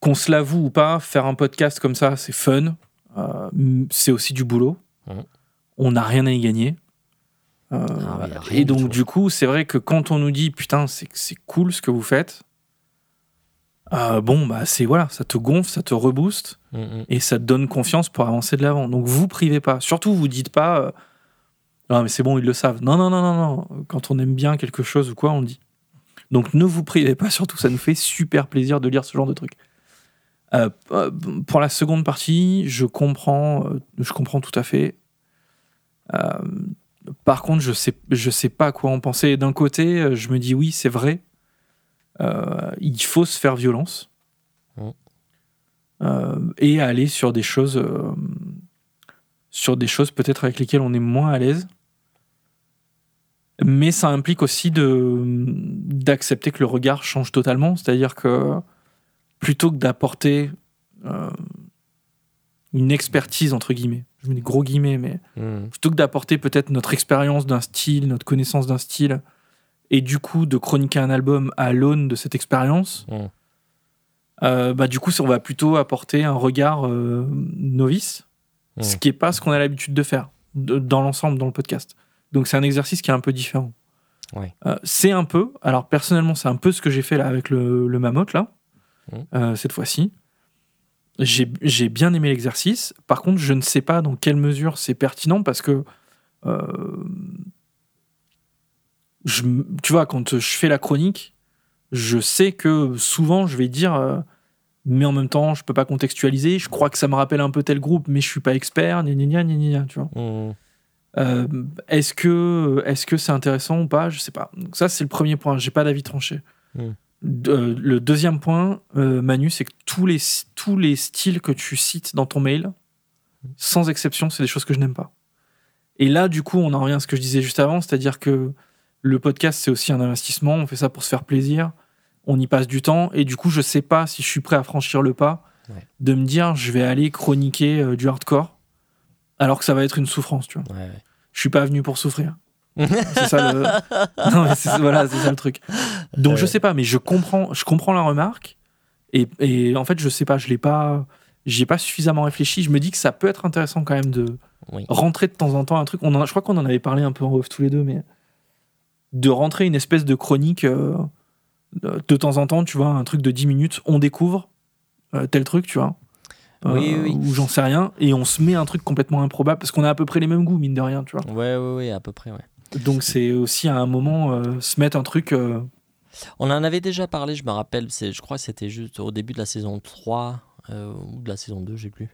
qu'on se l'avoue ou pas, faire un podcast comme ça, c'est fun, euh, c'est aussi du boulot. Mhm. On n'a rien à y gagner. Euh, Ah et donc, du coup, c'est vrai que quand on nous dit putain, c'est cool ce que vous faites, euh, bon, bah, c'est voilà, ça te gonfle, ça te rebooste Mm, mm. et ça te donne confiance pour avancer de l'avant. Donc, vous privez pas. Surtout, vous dites pas non, mais c'est bon, ils le savent. Non, non, non, non, non. Quand on aime bien quelque chose ou quoi, on le dit. Donc, ne vous privez pas, surtout, ça nous fait super plaisir de lire ce genre de trucs. Euh, euh, pour la seconde partie, je comprends, euh, je comprends tout à fait. Euh, par contre, je sais, je sais pas quoi en penser. D'un côté, je me dis oui, c'est vrai. Euh, il faut se faire violence. Euh, et aller sur des choses, sur des choses peut-être avec lesquelles on est moins à l'aise. Mais ça implique aussi de d'accepter que le regard change totalement. C'est-à-dire que plutôt que d'apporter euh, une expertise entre guillemets, je mets des gros guillemets, mais Mm. plutôt que d'apporter peut-être notre expérience d'un style, notre connaissance d'un style, et du coup de chroniquer un album à l'aune de cette expérience, Mm. euh, bah du coup on va plutôt apporter un regard euh, novice, ce qui est pas ce qu'on a l'habitude de faire de- dans l'ensemble dans le podcast. Donc c'est un exercice qui est un peu différent. Ouais. Euh, c'est un peu, alors personnellement c'est un peu ce que j'ai fait là avec le, le mammouth là, Mm. euh, cette fois-ci. J'ai bien aimé l'exercice. Par contre, je ne sais pas dans quelle mesure c'est pertinent parce que euh, je, tu vois, quand je fais la chronique, je sais que souvent je vais dire, mais en même temps, je peux pas contextualiser. Je crois que ça me rappelle un peu tel groupe, mais je suis pas expert. Gna gna gna, tu vois. Mm. Euh, est-ce que est-ce que c'est intéressant ou pas? Je sais pas. Donc ça, c'est le premier point. J'ai pas d'avis tranché. Mm. De- euh, le deuxième point, euh, Manu, c'est que tous les tous les styles que tu cites dans ton mail, sans exception, c'est des choses que je n'aime pas. Et là, du coup, on en revient à ce que je disais juste avant, c'est-à-dire que le podcast, c'est aussi un investissement. On fait ça pour se faire plaisir. On y passe du temps. Et du coup, je sais pas si je suis prêt à franchir le pas Ouais. de me dire je vais aller chroniquer euh, du hardcore alors que ça va être une souffrance, tu vois Ouais, je suis pas venu pour souffrir. c'est ça le. Non, mais c'est- voilà, c'est ça le truc. Donc je sais pas, mais je comprends, je comprends la remarque. Et, et en fait, je sais pas, je l'ai pas, j'y ai pas suffisamment réfléchi. Je me dis que ça peut être intéressant quand même de Oui. rentrer de temps en temps un truc. On en je crois qu'on en avait parlé un peu en off tous les deux, mais de rentrer une espèce de chronique euh, de de temps en temps, tu vois, un truc de 10 minutes, on découvre euh, tel truc, tu vois. Oui, Euh, oui. Ou j'en sais rien, et on se met un truc complètement improbable parce qu'on a à peu près les mêmes goûts, mine de rien, tu vois. Ouais, ouais, ouais, à peu près, ouais. Donc c'est aussi à un moment euh, se mettre un truc. euh, On en avait déjà parlé, je me rappelle, c'est, je crois que c'était juste au début de la saison 3 euh, ou de la saison 2, j'ai plus.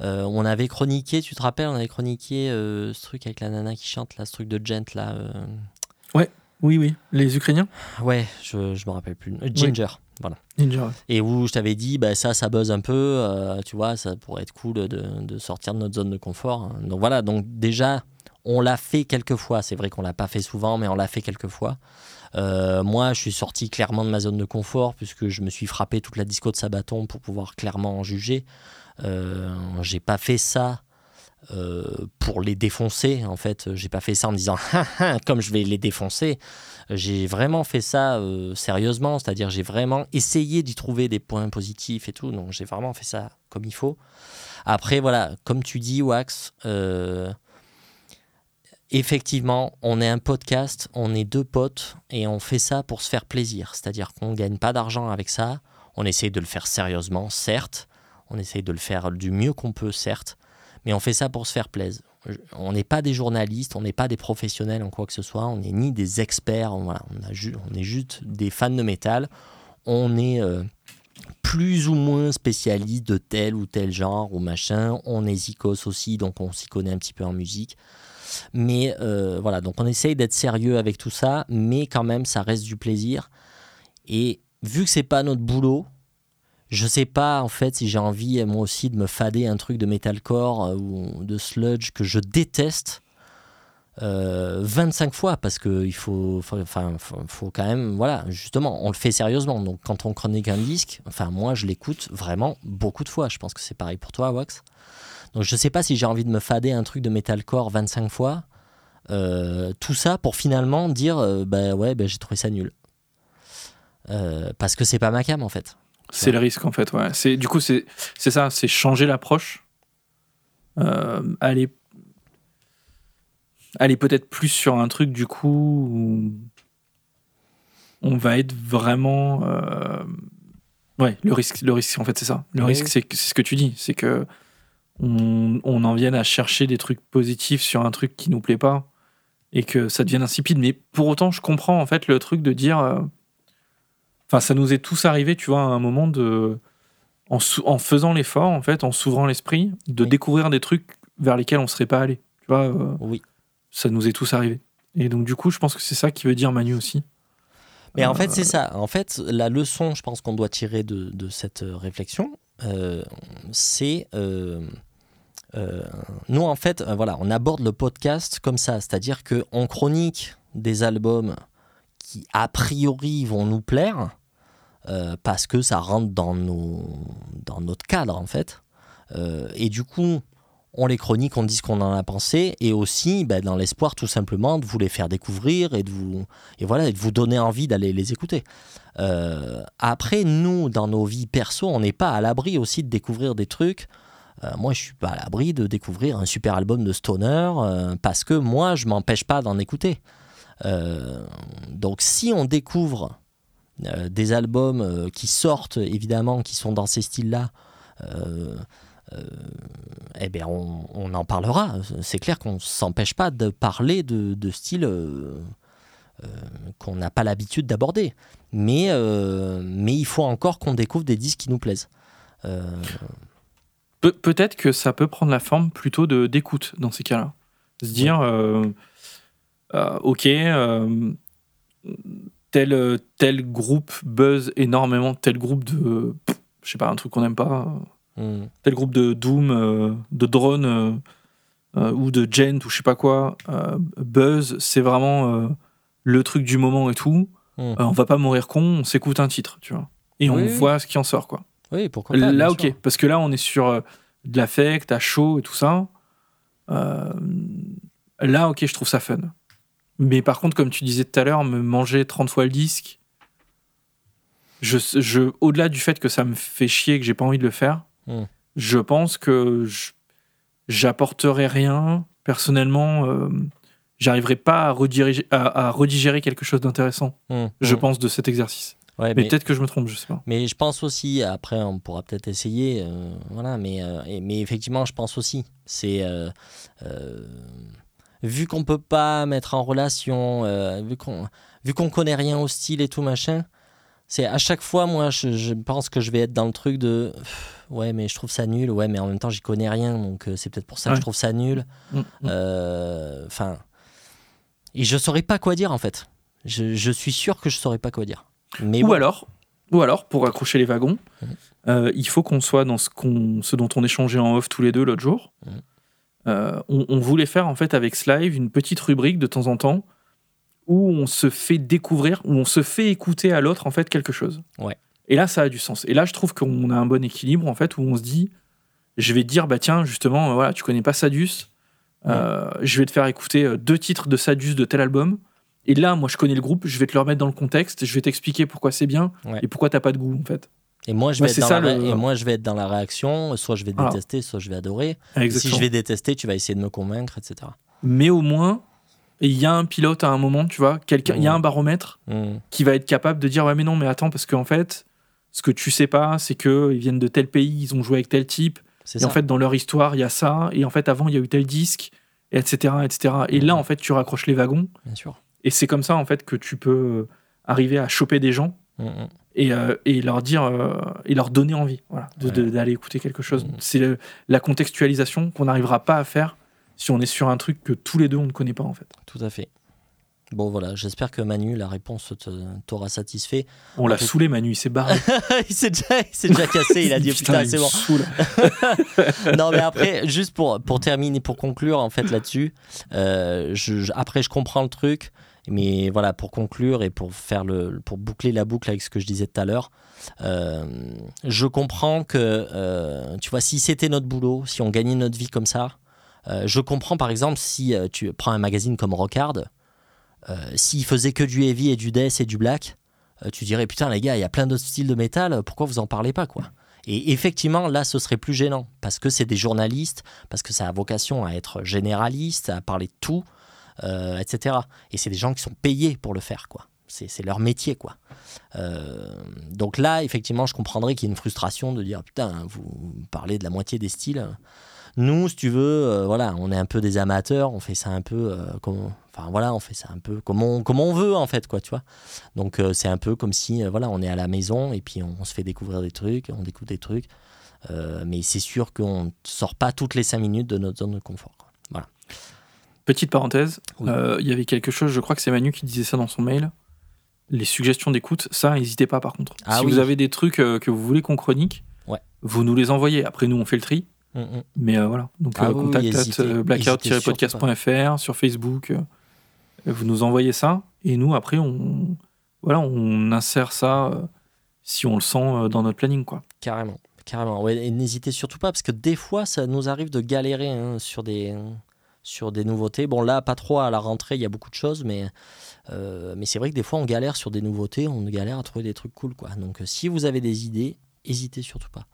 On avait chroniqué, tu te rappelles, on avait chroniqué ce truc avec la nana qui chante, là, ce truc de Gent, là. euh, Oui, oui, les Ukrainiens? Ouais, je, je me rappelle plus. Ginger, voilà. Ninja. Et où je t'avais dit, bah, ça, ça buzz un peu, euh, tu vois, ça pourrait être cool de, de sortir de notre zone de confort. hein. Donc voilà, donc déjà, on l'a fait quelques fois. C'est vrai qu'on l'a pas fait souvent, mais on l'a fait quelques fois. Euh, moi, je suis sorti clairement de ma zone de confort puisque je me suis frappé toute la disco de Sabaton pour pouvoir clairement en juger. Euh, j'ai pas fait ça pour les défoncer. En fait, j'ai pas fait ça en me disant Ah, ah, comme je vais les défoncer. J'ai vraiment fait ça euh, sérieusement, c'est-à-dire j'ai vraiment essayé d'y trouver des points positifs et tout. Donc j'ai vraiment fait ça comme il faut. Après, voilà, comme tu dis, Wax. euh, Effectivement, on est un podcast, on est deux potes et on fait ça pour se faire plaisir. C'est-à-dire qu'on ne gagne pas d'argent avec ça. On essaye de le faire sérieusement, certes. On essaye de le faire du mieux qu'on peut, certes. Mais on fait ça pour se faire plaisir. On n'est pas des journalistes, on n'est pas des professionnels en quoi que ce soit. On n'est ni des experts. on est juste des fans de métal. On est euh, plus ou moins spécialiste de tel ou tel genre ou machin. On est zikos aussi, donc on s'y connaît un petit peu en musique. Mais euh, voilà, donc on essaye d'être sérieux avec tout ça, mais quand même, ça reste du plaisir. Et vu que c'est pas notre boulot, je sais pas en fait si j'ai envie moi aussi de me fader un truc de metalcore euh, ou de sludge que je déteste euh, 25 fois parce que il faut, enfin, faut, quand même, voilà, justement, on le fait sérieusement. Donc quand on chronique un disque, enfin moi je l'écoute vraiment beaucoup de fois. Je pense que c'est pareil pour toi, Wax. Donc je sais pas si j'ai envie de me fader un truc de metalcore 25 fois. Euh, tout ça pour finalement dire euh, bah ouais, bah, j'ai trouvé ça nul. Euh, parce que c'est pas ma cam en fait. C'est le risque en fait, ouais. C'est, du coup, c'est, c'est ça, c'est changer l'approche. Euh, aller, aller peut-être plus sur un truc du coup où on va être vraiment. euh, Ouais, le risque, le risque en fait, c'est ça. Le Oui. risque, c'est, ce que tu dis. C'est que on, on en vienne à chercher des trucs positifs sur un truc qui nous plaît pas et que ça devienne insipide. Mais pour autant, je comprends en fait le truc de dire. Euh, Enfin, ça nous est tous arrivé, tu vois, à un moment de. En, faisant l'effort, en fait, en s'ouvrant l'esprit, de Oui. découvrir des trucs vers lesquels on serait pas allé. Tu vois, euh, Oui. ça nous est tous arrivé. Et donc, du coup, je pense que c'est ça qui veut dire Manu aussi. Mais en Euh, fait, c'est ça. En fait, la leçon, je pense qu'on doit tirer de, de cette euh, réflexion, euh, c'est. euh, euh, nous, en fait, euh, voilà, on aborde le podcast comme ça. C'est-à-dire qu'on chronique des albums qui, a priori, vont nous plaire, euh, parce que ça rentre dans, nos, dans notre cadre, en fait. Euh, et du coup. On les chronique, on dit ce qu'on en a pensé, et aussi bah, dans l'espoir tout simplement de vous les faire découvrir et de vous, et voilà, de vous donner envie d'aller les écouter. Euh, après, nous, dans nos vies perso, on n'est pas à l'abri aussi de découvrir des trucs. Moi, je suis pas à l'abri de découvrir un super album de Stoner parce que moi, je m'empêche pas d'en écouter. Euh, donc, si on découvre euh, des albums euh, qui sortent, évidemment, qui sont dans ces styles-là, euh, eh bien, on, on en parlera. C'est clair qu'on ne s'empêche pas de parler de, de styles euh, euh, qu'on n'a pas l'habitude d'aborder. Mais, mais il faut encore qu'on découvre des disques qui nous plaisent. Pe- Peut-être que ça peut prendre la forme plutôt d'écoute dans ces cas-là. Se dire, ok, euh, tel, tel groupe buzz énormément, tel groupe de, je sais pas, un truc qu'on n'aime pas, hmm, tel groupe de Doom, euh, de drone euh, euh, ou de Gent ou je sais pas quoi, euh, buzz, c'est vraiment euh, le truc du moment et tout. Mm. Euh, on va pas mourir con, on s'écoute un titre, tu vois. Et on Oui, voit ce qui en sort, quoi. Oui, pourquoi pas. là, ok, sûr. parce que là, on est sur euh, de l'affect, à chaud et tout ça. Euh, là, ok, je trouve ça fun. Mais par contre, comme tu disais tout à l'heure, me manger 30 fois le disque, je, je, au-delà du fait que ça me fait chier et que j'ai pas envie de le faire, Mm. je pense que j'apporterai rien. Personnellement, euh, j'arriverai pas à, rediriger, à, à redigérer quelque chose d'intéressant, Hmm, je hmm. pense, de cet exercice. Ouais, Mais, mais- peut-être que je me trompe, je sais pas. Mais je pense aussi, après on pourra peut-être essayer, euh, voilà, mais, euh, mais effectivement je pense aussi, c'est vu qu'on peut pas mettre en relation, euh, vu qu'on vu qu'on connaît rien au style et tout machin, c'est à chaque fois moi je, je pense que je vais être dans le truc de ouais mais je trouve ça nul, ouais mais en même temps j'y connais rien donc euh, c'est peut-être pour ça que je trouve ça nul, Mm, mm. Euh, enfin et je saurais pas quoi dire en fait, je, je suis sûr que je saurais pas quoi dire. Mais ou bon. alors, ou alors, pour accrocher les wagons, euh, il faut qu'on soit dans ce, qu'on, ce dont on échangeait en off tous les deux l'autre jour. Euh, on, on voulait faire en fait avec Slive une petite rubrique de temps en temps où on se fait découvrir, où on se fait écouter à l'autre en fait quelque chose. Ouais. Et là, ça a du sens. Et là, je trouve qu'on a un bon équilibre en fait où on se dit, je vais te dire, bah tiens, justement, euh, voilà, tu connais pas Sadus, euh, je vais te faire écouter euh, deux titres de Sadus de tel album. Et là, moi, je connais le groupe, je vais te le remettre dans le contexte, je vais t'expliquer pourquoi c'est bien Ouais. et pourquoi t'as pas de goût, en fait. Et moi, je vais être dans ça, la ré- le- et moi, je vais être dans la réaction. Soit je vais Voilà. détester, soit je vais adorer. Si je vais détester, tu vas essayer de me convaincre, etc. Mais au moins, il y a un pilote à un moment, tu vois, quelqu'un, il y a un baromètre Hmm. qui va être capable de dire ouais mais non mais attends parce qu'en fait, ce que tu sais pas, c'est que ils viennent de tel pays, ils ont joué avec tel type, et ça. en fait dans leur histoire il y a ça, et en fait avant il y a eu tel disque, et etc etc. Et là en fait tu raccroches les wagons, Bien sûr. et c'est comme ça en fait que tu peux arriver à choper des gens hmm. Et, euh, et leur dire euh, et leur donner envie voilà, Ouais. d'aller écouter quelque chose. Mhm. C'est la contextualisation qu'on n'arrivera pas à faire si on est sur un truc que tous les deux on ne connaît pas en fait. Tout à fait. Bon, voilà. J'espère que Manu, la réponse t'aura satisfait. On l'a saoulé Manu, il s'est barré. il s'est déjà, cassé. Il a dit putain, il c'est bon. non mais après juste pour, pour terminer pour conclure en fait là-dessus euh, je, je- après je comprends le truc mais voilà pour conclure et pour faire le pour boucler la boucle avec ce que je disais tout à l'heure euh, je comprends que euh, tu vois si c'était notre boulot si on gagnait notre vie comme ça Euh, je comprends par exemple si tu prends un magazine comme Rockard, s'il faisait que du heavy et du death et du black, tu dirais putain les gars, il y a plein d'autres styles de métal, pourquoi vous en parlez pas quoi? Et effectivement là ce serait plus gênant parce que c'est des journalistes, parce que ça a vocation à être généraliste, à parler de tout, euh, etc. Et c'est des gens qui sont payés pour le faire quoi. C'est leur métier quoi. Euh, donc là effectivement je comprendrais qu'il y ait une frustration de dire putain vous parlez de la moitié des styles. Nous, si tu veux, euh, voilà, on est un peu des amateurs, on fait ça un peu comme, enfin voilà, on fait ça un peu comme on, comme on veut en fait, quoi, tu vois. Donc c'est un peu comme si, voilà, on est à la maison et puis on, on se fait découvrir des trucs, on découvre des trucs, mais c'est sûr qu'on ne sort pas toutes les cinq minutes de notre zone de confort. quoi. Voilà. Petite parenthèse, Oui. euh, il y avait quelque chose, je crois que c'est Manu qui disait ça dans son mail. Les suggestions d'écoute, ça, n'hésitez pas par contre. Ah si oui. vous avez des trucs euh, que vous voulez qu'on chronique, Ouais. vous nous les envoyez. Après, nous, on fait le tri. Mm, mm. Mais euh, voilà. Donc, Ah contact oui, blackout-podcast.fr sur Facebook. vous nous envoyez ça. Et nous, après, on, voilà, on insère ça si on le sent dans notre planning. Quoi. Carrément, carrément. Ouais, et n'hésitez surtout pas, parce que des fois, ça nous arrive de galérer hein, sur, des, sur des nouveautés. Bon, là, pas trop à la rentrée, il y a beaucoup de choses, mais, euh, mais c'est vrai que des fois, on galère sur des nouveautés, on galère à trouver des trucs cool. Quoi. Donc, euh, si vous avez des idées, n'hésitez surtout pas.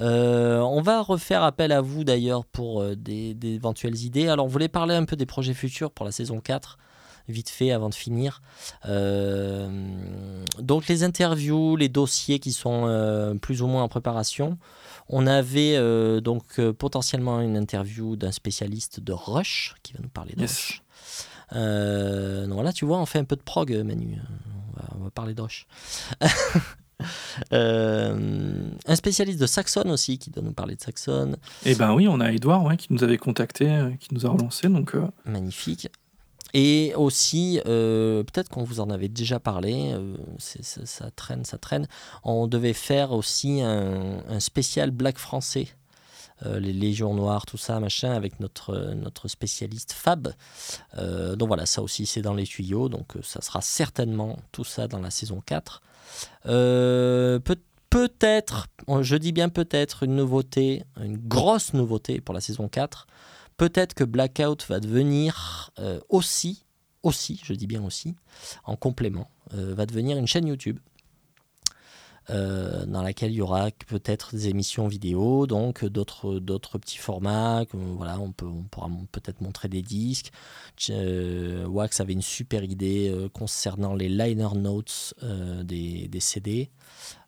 Euh, on va refaire appel à vous d'ailleurs pour euh, des, éventuelles idées. Alors, on voulait parler un peu des projets futurs pour la saison 4, vite fait avant de finir. Donc, les interviews, les dossiers qui sont plus ou moins en préparation. On avait euh, donc euh, potentiellement une interview d'un spécialiste de Rush qui va nous parler de Yes. Rush. Euh, donc là, tu vois, on fait un peu de prog, Manu. On va, on va parler de Rush. Euh, un spécialiste de Saxon aussi qui doit nous parler de Saxon. Et ben oui, on a Edouard ouais, qui nous avait contacté, euh, qui nous a relancé. Donc, euh, Magnifique. Et aussi, euh, peut-être qu'on vous en avait déjà parlé, euh, ça, traîne, ça traîne. On devait faire aussi un, spécial Black français, euh, les Légions Noires, tout ça, machin, avec notre, notre spécialiste Fab. Donc voilà, ça aussi c'est dans les tuyaux, donc ça sera certainement tout ça dans la saison 4. Euh, peut- peut-être, je dis bien peut-être, une nouveauté, une grosse nouveauté pour la saison 4 peut-être que Blackout va devenir euh, aussi, aussi, je dis bien aussi, en complément, euh, va devenir une chaîne YouTube. euh, dans laquelle il y aura peut-être des émissions vidéo, donc d'autres petits formats. voilà, on, pourra peut-être montrer des disques. Wax avait une super idée concernant les liner notes des, des CD.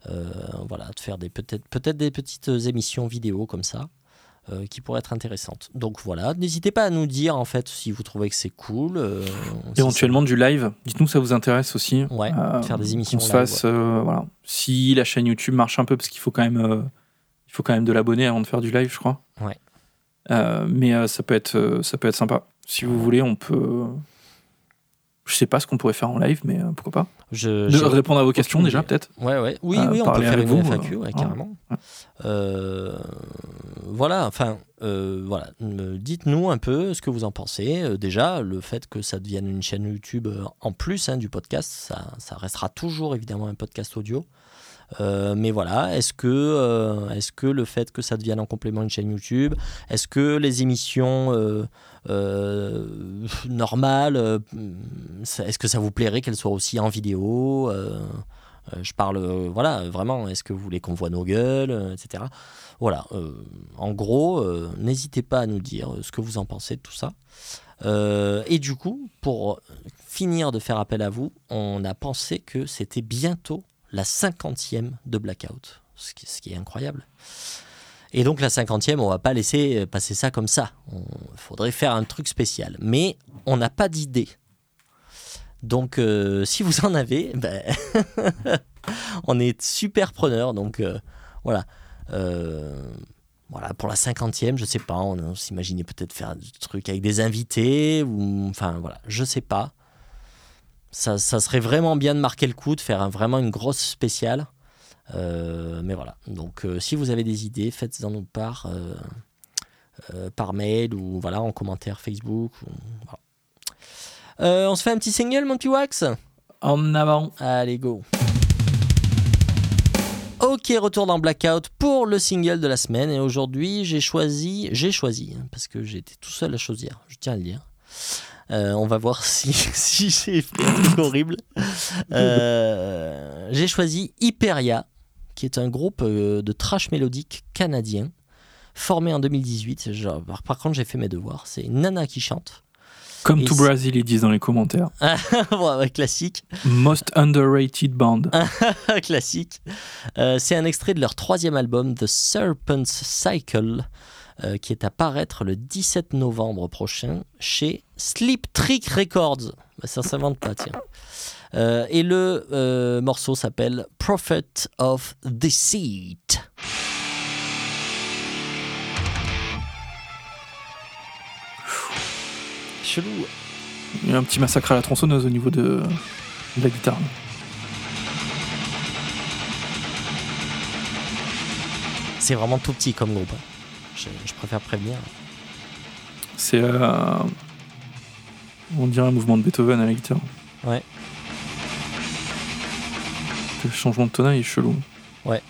Voilà, de faire des peut-être peut-être des petites émissions vidéo comme ça euh, qui pourraient être intéressantes. Donc voilà, n'hésitez pas à nous dire en fait si vous trouvez que c'est cool. euh, éventuellement du live. Dites-nous ça vous intéresse aussi. ouais, Euh, faire des émissions qu'on se fasse, voilà. Si la chaîne YouTube marche un peu, parce qu'il faut quand même, il faut quand même de l'abonné avant de faire du live, je crois. Ouais. Mais ça peut être, ça peut être sympa. Si vous voulez, on peut. Je sais pas ce qu'on pourrait faire en live, mais euh, pourquoi pas. Je, De répondre à vos questions déjà, peut-être. Ouais, ouais. Oui, oui, on peut faire avec une vous, FAQ, euh, ouais, ouais. carrément. Euh, voilà, enfin, voilà. Dites-nous un peu ce que vous en pensez. Déjà, le fait que ça devienne une chaîne YouTube en plus hein, du podcast, ça, ça restera toujours évidemment un podcast audio. Euh, mais voilà, est-ce que, euh, est-ce que le fait que ça devienne en complément une chaîne YouTube, est-ce que les émissions euh, normales, est-ce que ça vous plairait qu'elles soient aussi en vidéo Je parle, voilà, vraiment, est-ce que vous voulez qu'on voit nos gueules, etc. Voilà, en gros, n'hésitez pas à nous dire ce que vous en pensez de tout ça. Et du coup, pour finir de faire appel à vous, on a pensé que c'était bientôt la cinquantième de Blackout, ce qui, est incroyable. Et donc la cinquantième, on va pas laisser passer ça comme ça. Il faudrait faire un truc spécial. Mais on n'a pas d'idée. Donc euh, si vous en avez, ben, on est super preneur. Donc euh, voilà. Euh, voilà, pour la cinquantième, je sais pas, on, s'imaginait peut-être faire des trucs avec des invités, enfin voilà, je sais pas. Ça, ça serait vraiment bien de marquer le coup, de faire un- vraiment une grosse spéciale. Euh, mais voilà, donc euh, si vous avez des idées, faites-en nous part euh, par mail ou voilà en commentaire Facebook. ou- voilà. On se fait un petit single, mon petit Wax? En avant. Allez, go. Ok, retour dans Blackout pour le single de la semaine. Et aujourd'hui, j'ai choisi, j'ai choisi, hein, parce que j'étais tout seul à choisir, je tiens à le dire. Euh, on va voir si, si j'ai fait un truc horrible. Euh, j'ai choisi Hyperia, qui est un groupe euh, de trash mélodique canadien, formé en 2018. Genre, par- contre, j'ai fait mes devoirs. C'est Nana qui chante. Comme c'est- Brazil, ils disent dans les commentaires. Ouais, classique. Most underrated band. classique. Euh, c'est un extrait de leur troisième album, The Serpent's Cycle, euh, qui est à paraître le 17 novembre prochain chez Sleep Trick Records. Bah, ça s'invente pas, tiens. Euh, et le euh, morceau s'appelle Prophet of Deceit. Chelou. Il y a un petit massacre à la tronçonneuse au niveau de, de la guitare. C'est vraiment tout petit comme groupe. Je, je préfère prévenir. C'est. euh, on dirait un mouvement de Beethoven à la guitare. Ouais. Le changement de tonal est chelou. Ouais.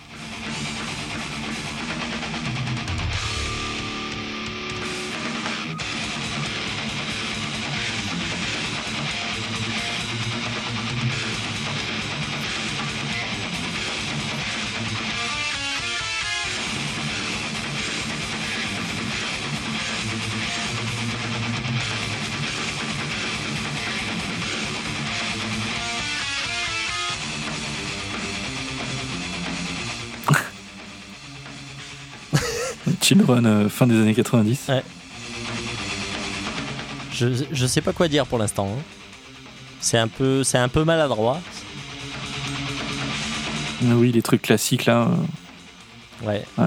Euh, fin des années 90. Je, je sais pas quoi dire pour l'instant. hein. C'est un peu, c'est un peu maladroit. Ah Oui, les trucs classiques là. euh, Ouais. Ouais.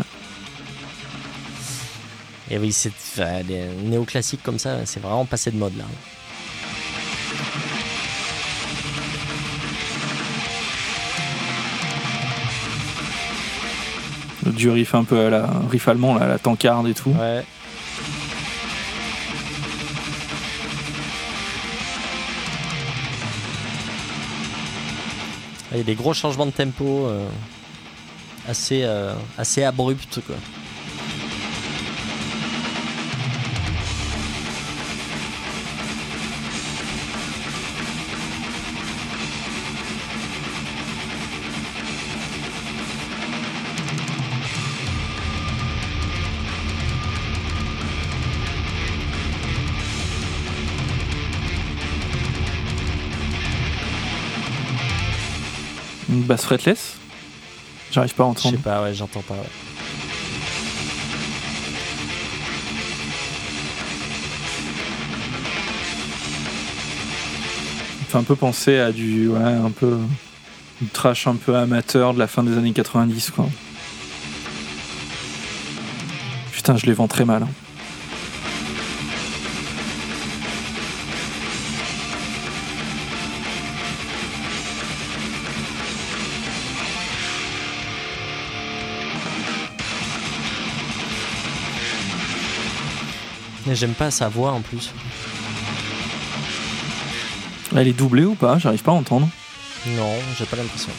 Et oui, c'est enfin, les néoclassiques comme ça, c'est vraiment passé de mode là. Du riff un peu à la riff allemand, là, à la tankarde et tout. Ouais. Il y a des gros changements de tempo euh, assez, euh, assez abrupts quoi. Basse fretless? J'arrive pas à Je sais entendre. pas, ouais, j'entends pas. ouais. Ça fait un peu penser à du. Ouais, un peu. Du trash un peu amateur de la fin des années 90, quoi. Putain, je les vends très mal. hein. Mais j'aime pas sa voix en plus. Elle est doublée ou pas? J'arrive pas à entendre. Non, j'ai pas l'impression.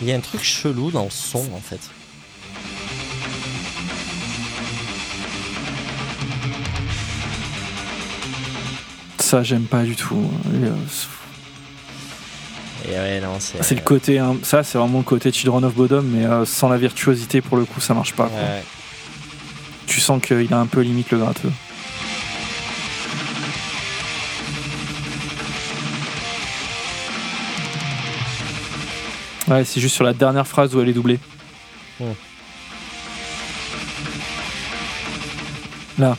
Il y a un truc chelou dans le son en fait. Ça, j'aime pas du tout. Et, euh, ouais, non, c'est. C'est le côté. hein, ça, c'est vraiment le côté Children of Bodom, mais euh, sans la virtuosité, pour le coup, ça marche pas. quoi. Ouais. Tu sens qu'il a un peu limite le gratteux. Ouais, c'est juste sur la dernière phrase où elle est doublée. Là.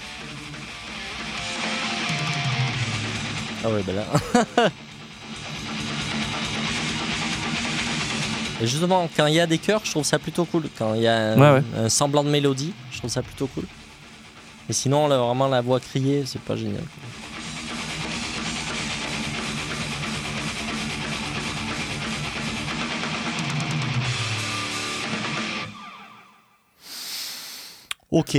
Ah ouais, bah là. Et justement, quand il y a des chœurs, je trouve ça plutôt cool. Quand il y a un, Ouais, ouais. un semblant de mélodie, je trouve ça plutôt cool. Mais sinon, là, vraiment, la voix criée, c'est pas génial. Ok.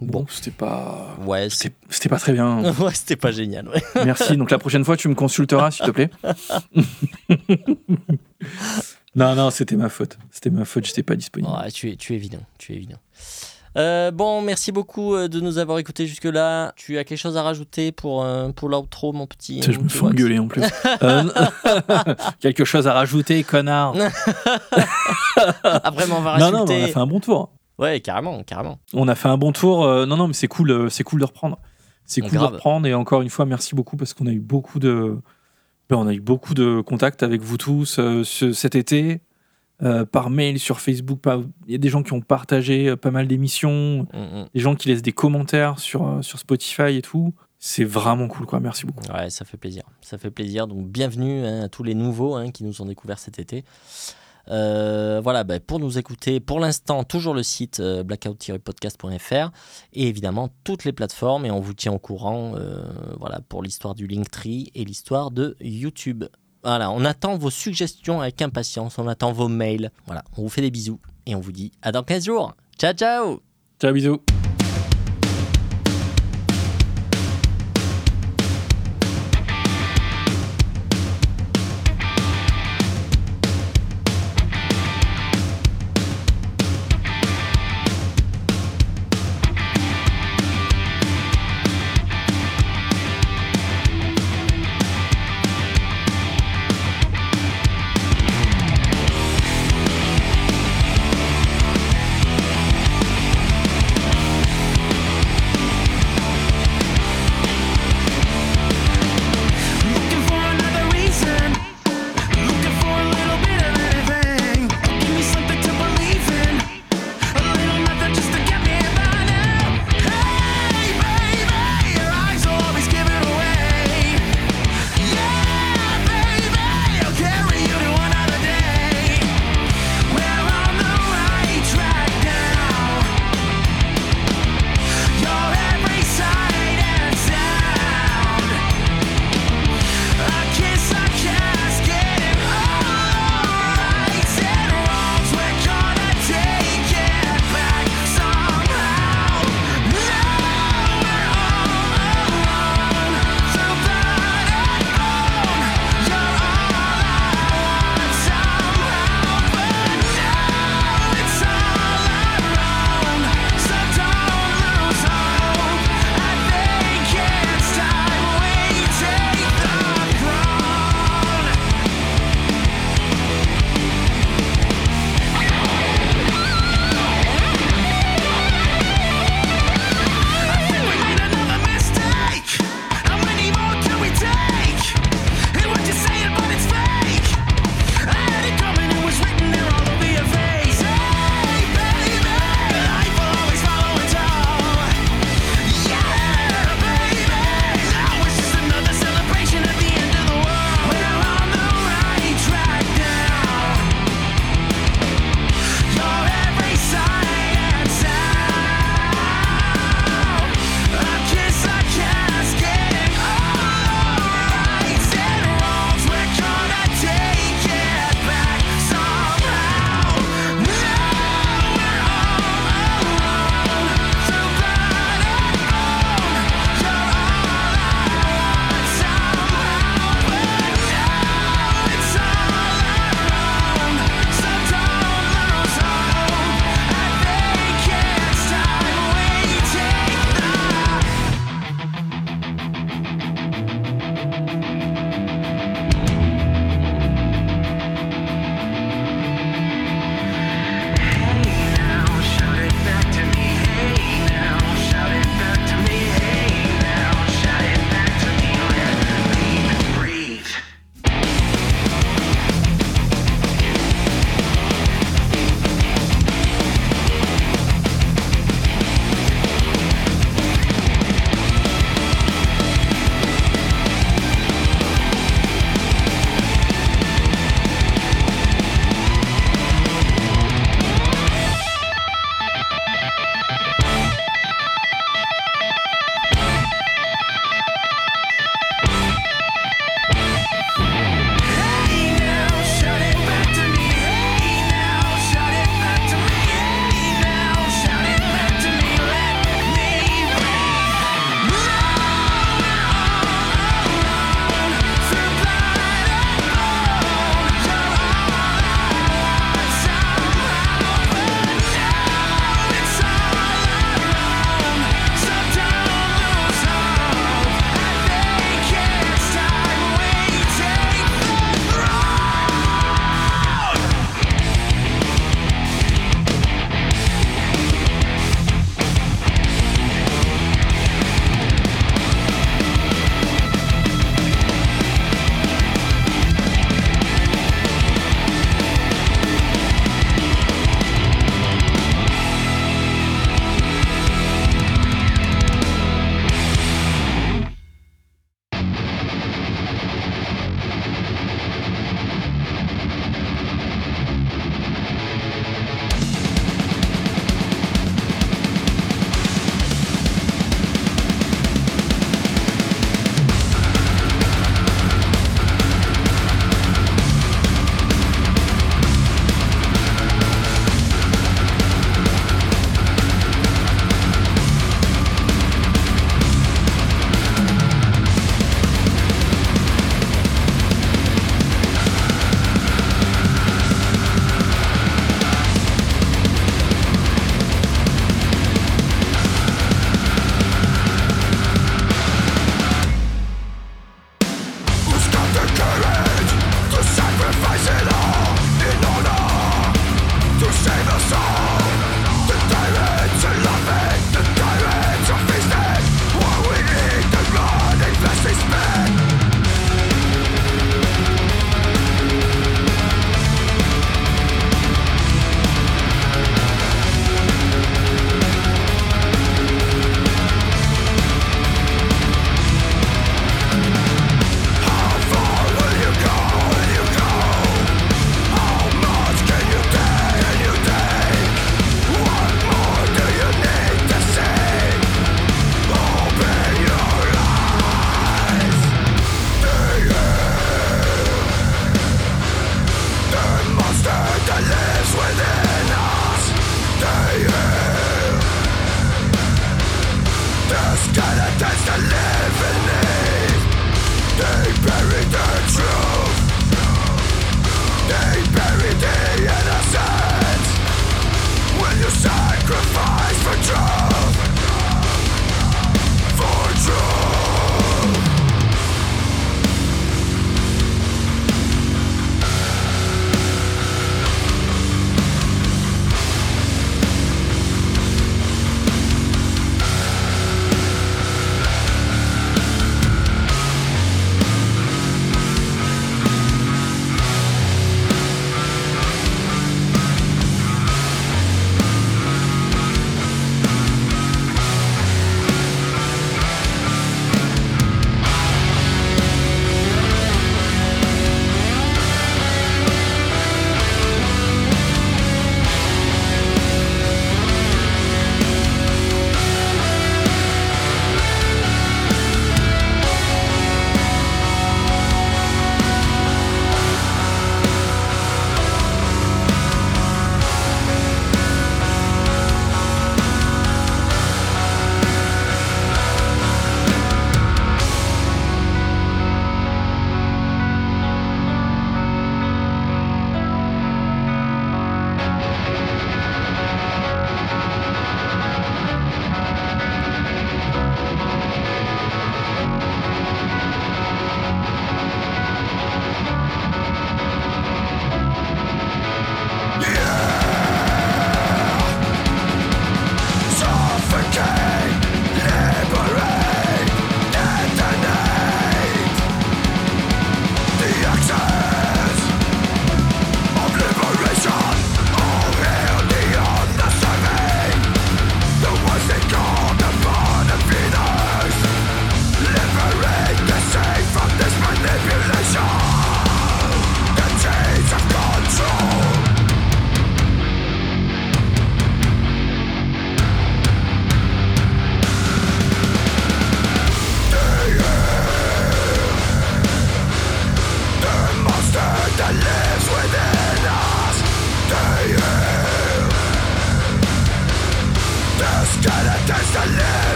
Bon, c'était pas. Ouais, C'était pas très bien. ouais, c'était pas génial. ouais. Merci. Donc la prochaine fois, tu me consulteras, s'il te plaît. non, non, c'était ma faute. C'était ma faute, j'étais pas disponible. Ouais, tu es, tu es évident, tu es évident. Euh, bon, merci beaucoup euh, de nous avoir écoutés jusque-là. Tu as quelque chose à rajouter pour, euh, pour l'outro, mon petit je me Wax engueuler en plus. Euh, quelque chose à rajouter, connard. Après, on va Non, rajouter. non, mais on a fait un bon tour. Ouais, carrément, carrément. On a fait un bon tour. euh, non, non, mais c'est cool, euh, c'est cool de reprendre. C'est cool Grave. de reprendre. Et encore une fois, merci beaucoup parce qu'on a eu beaucoup de, ben, on a eu beaucoup de contacts avec vous tous euh, ce- cet été. euh, par mail, sur Facebook, il y a des gens qui ont partagé euh, pas mal d'émissions, Mm, mm. des gens qui laissent des commentaires sur, euh, sur Spotify et tout. C'est vraiment cool, quoi. Merci beaucoup. Ouais, ça fait plaisir. Ça fait plaisir. Donc, bienvenue hein, à tous les nouveaux hein, qui nous ont découvert cet été. Euh, voilà, bah, pour nous écouter, pour l'instant, toujours le site euh, blackout-podcast.fr et évidemment toutes les plateformes. Et on vous tient au courant euh, voilà, pour l'histoire du Linktree et l'histoire de YouTube. Voilà, on attend vos suggestions avec impatience, on attend vos mails. Voilà, on vous fait des bisous et on vous dit à dans 15 jours. Ciao, ciao Ciao, bisous.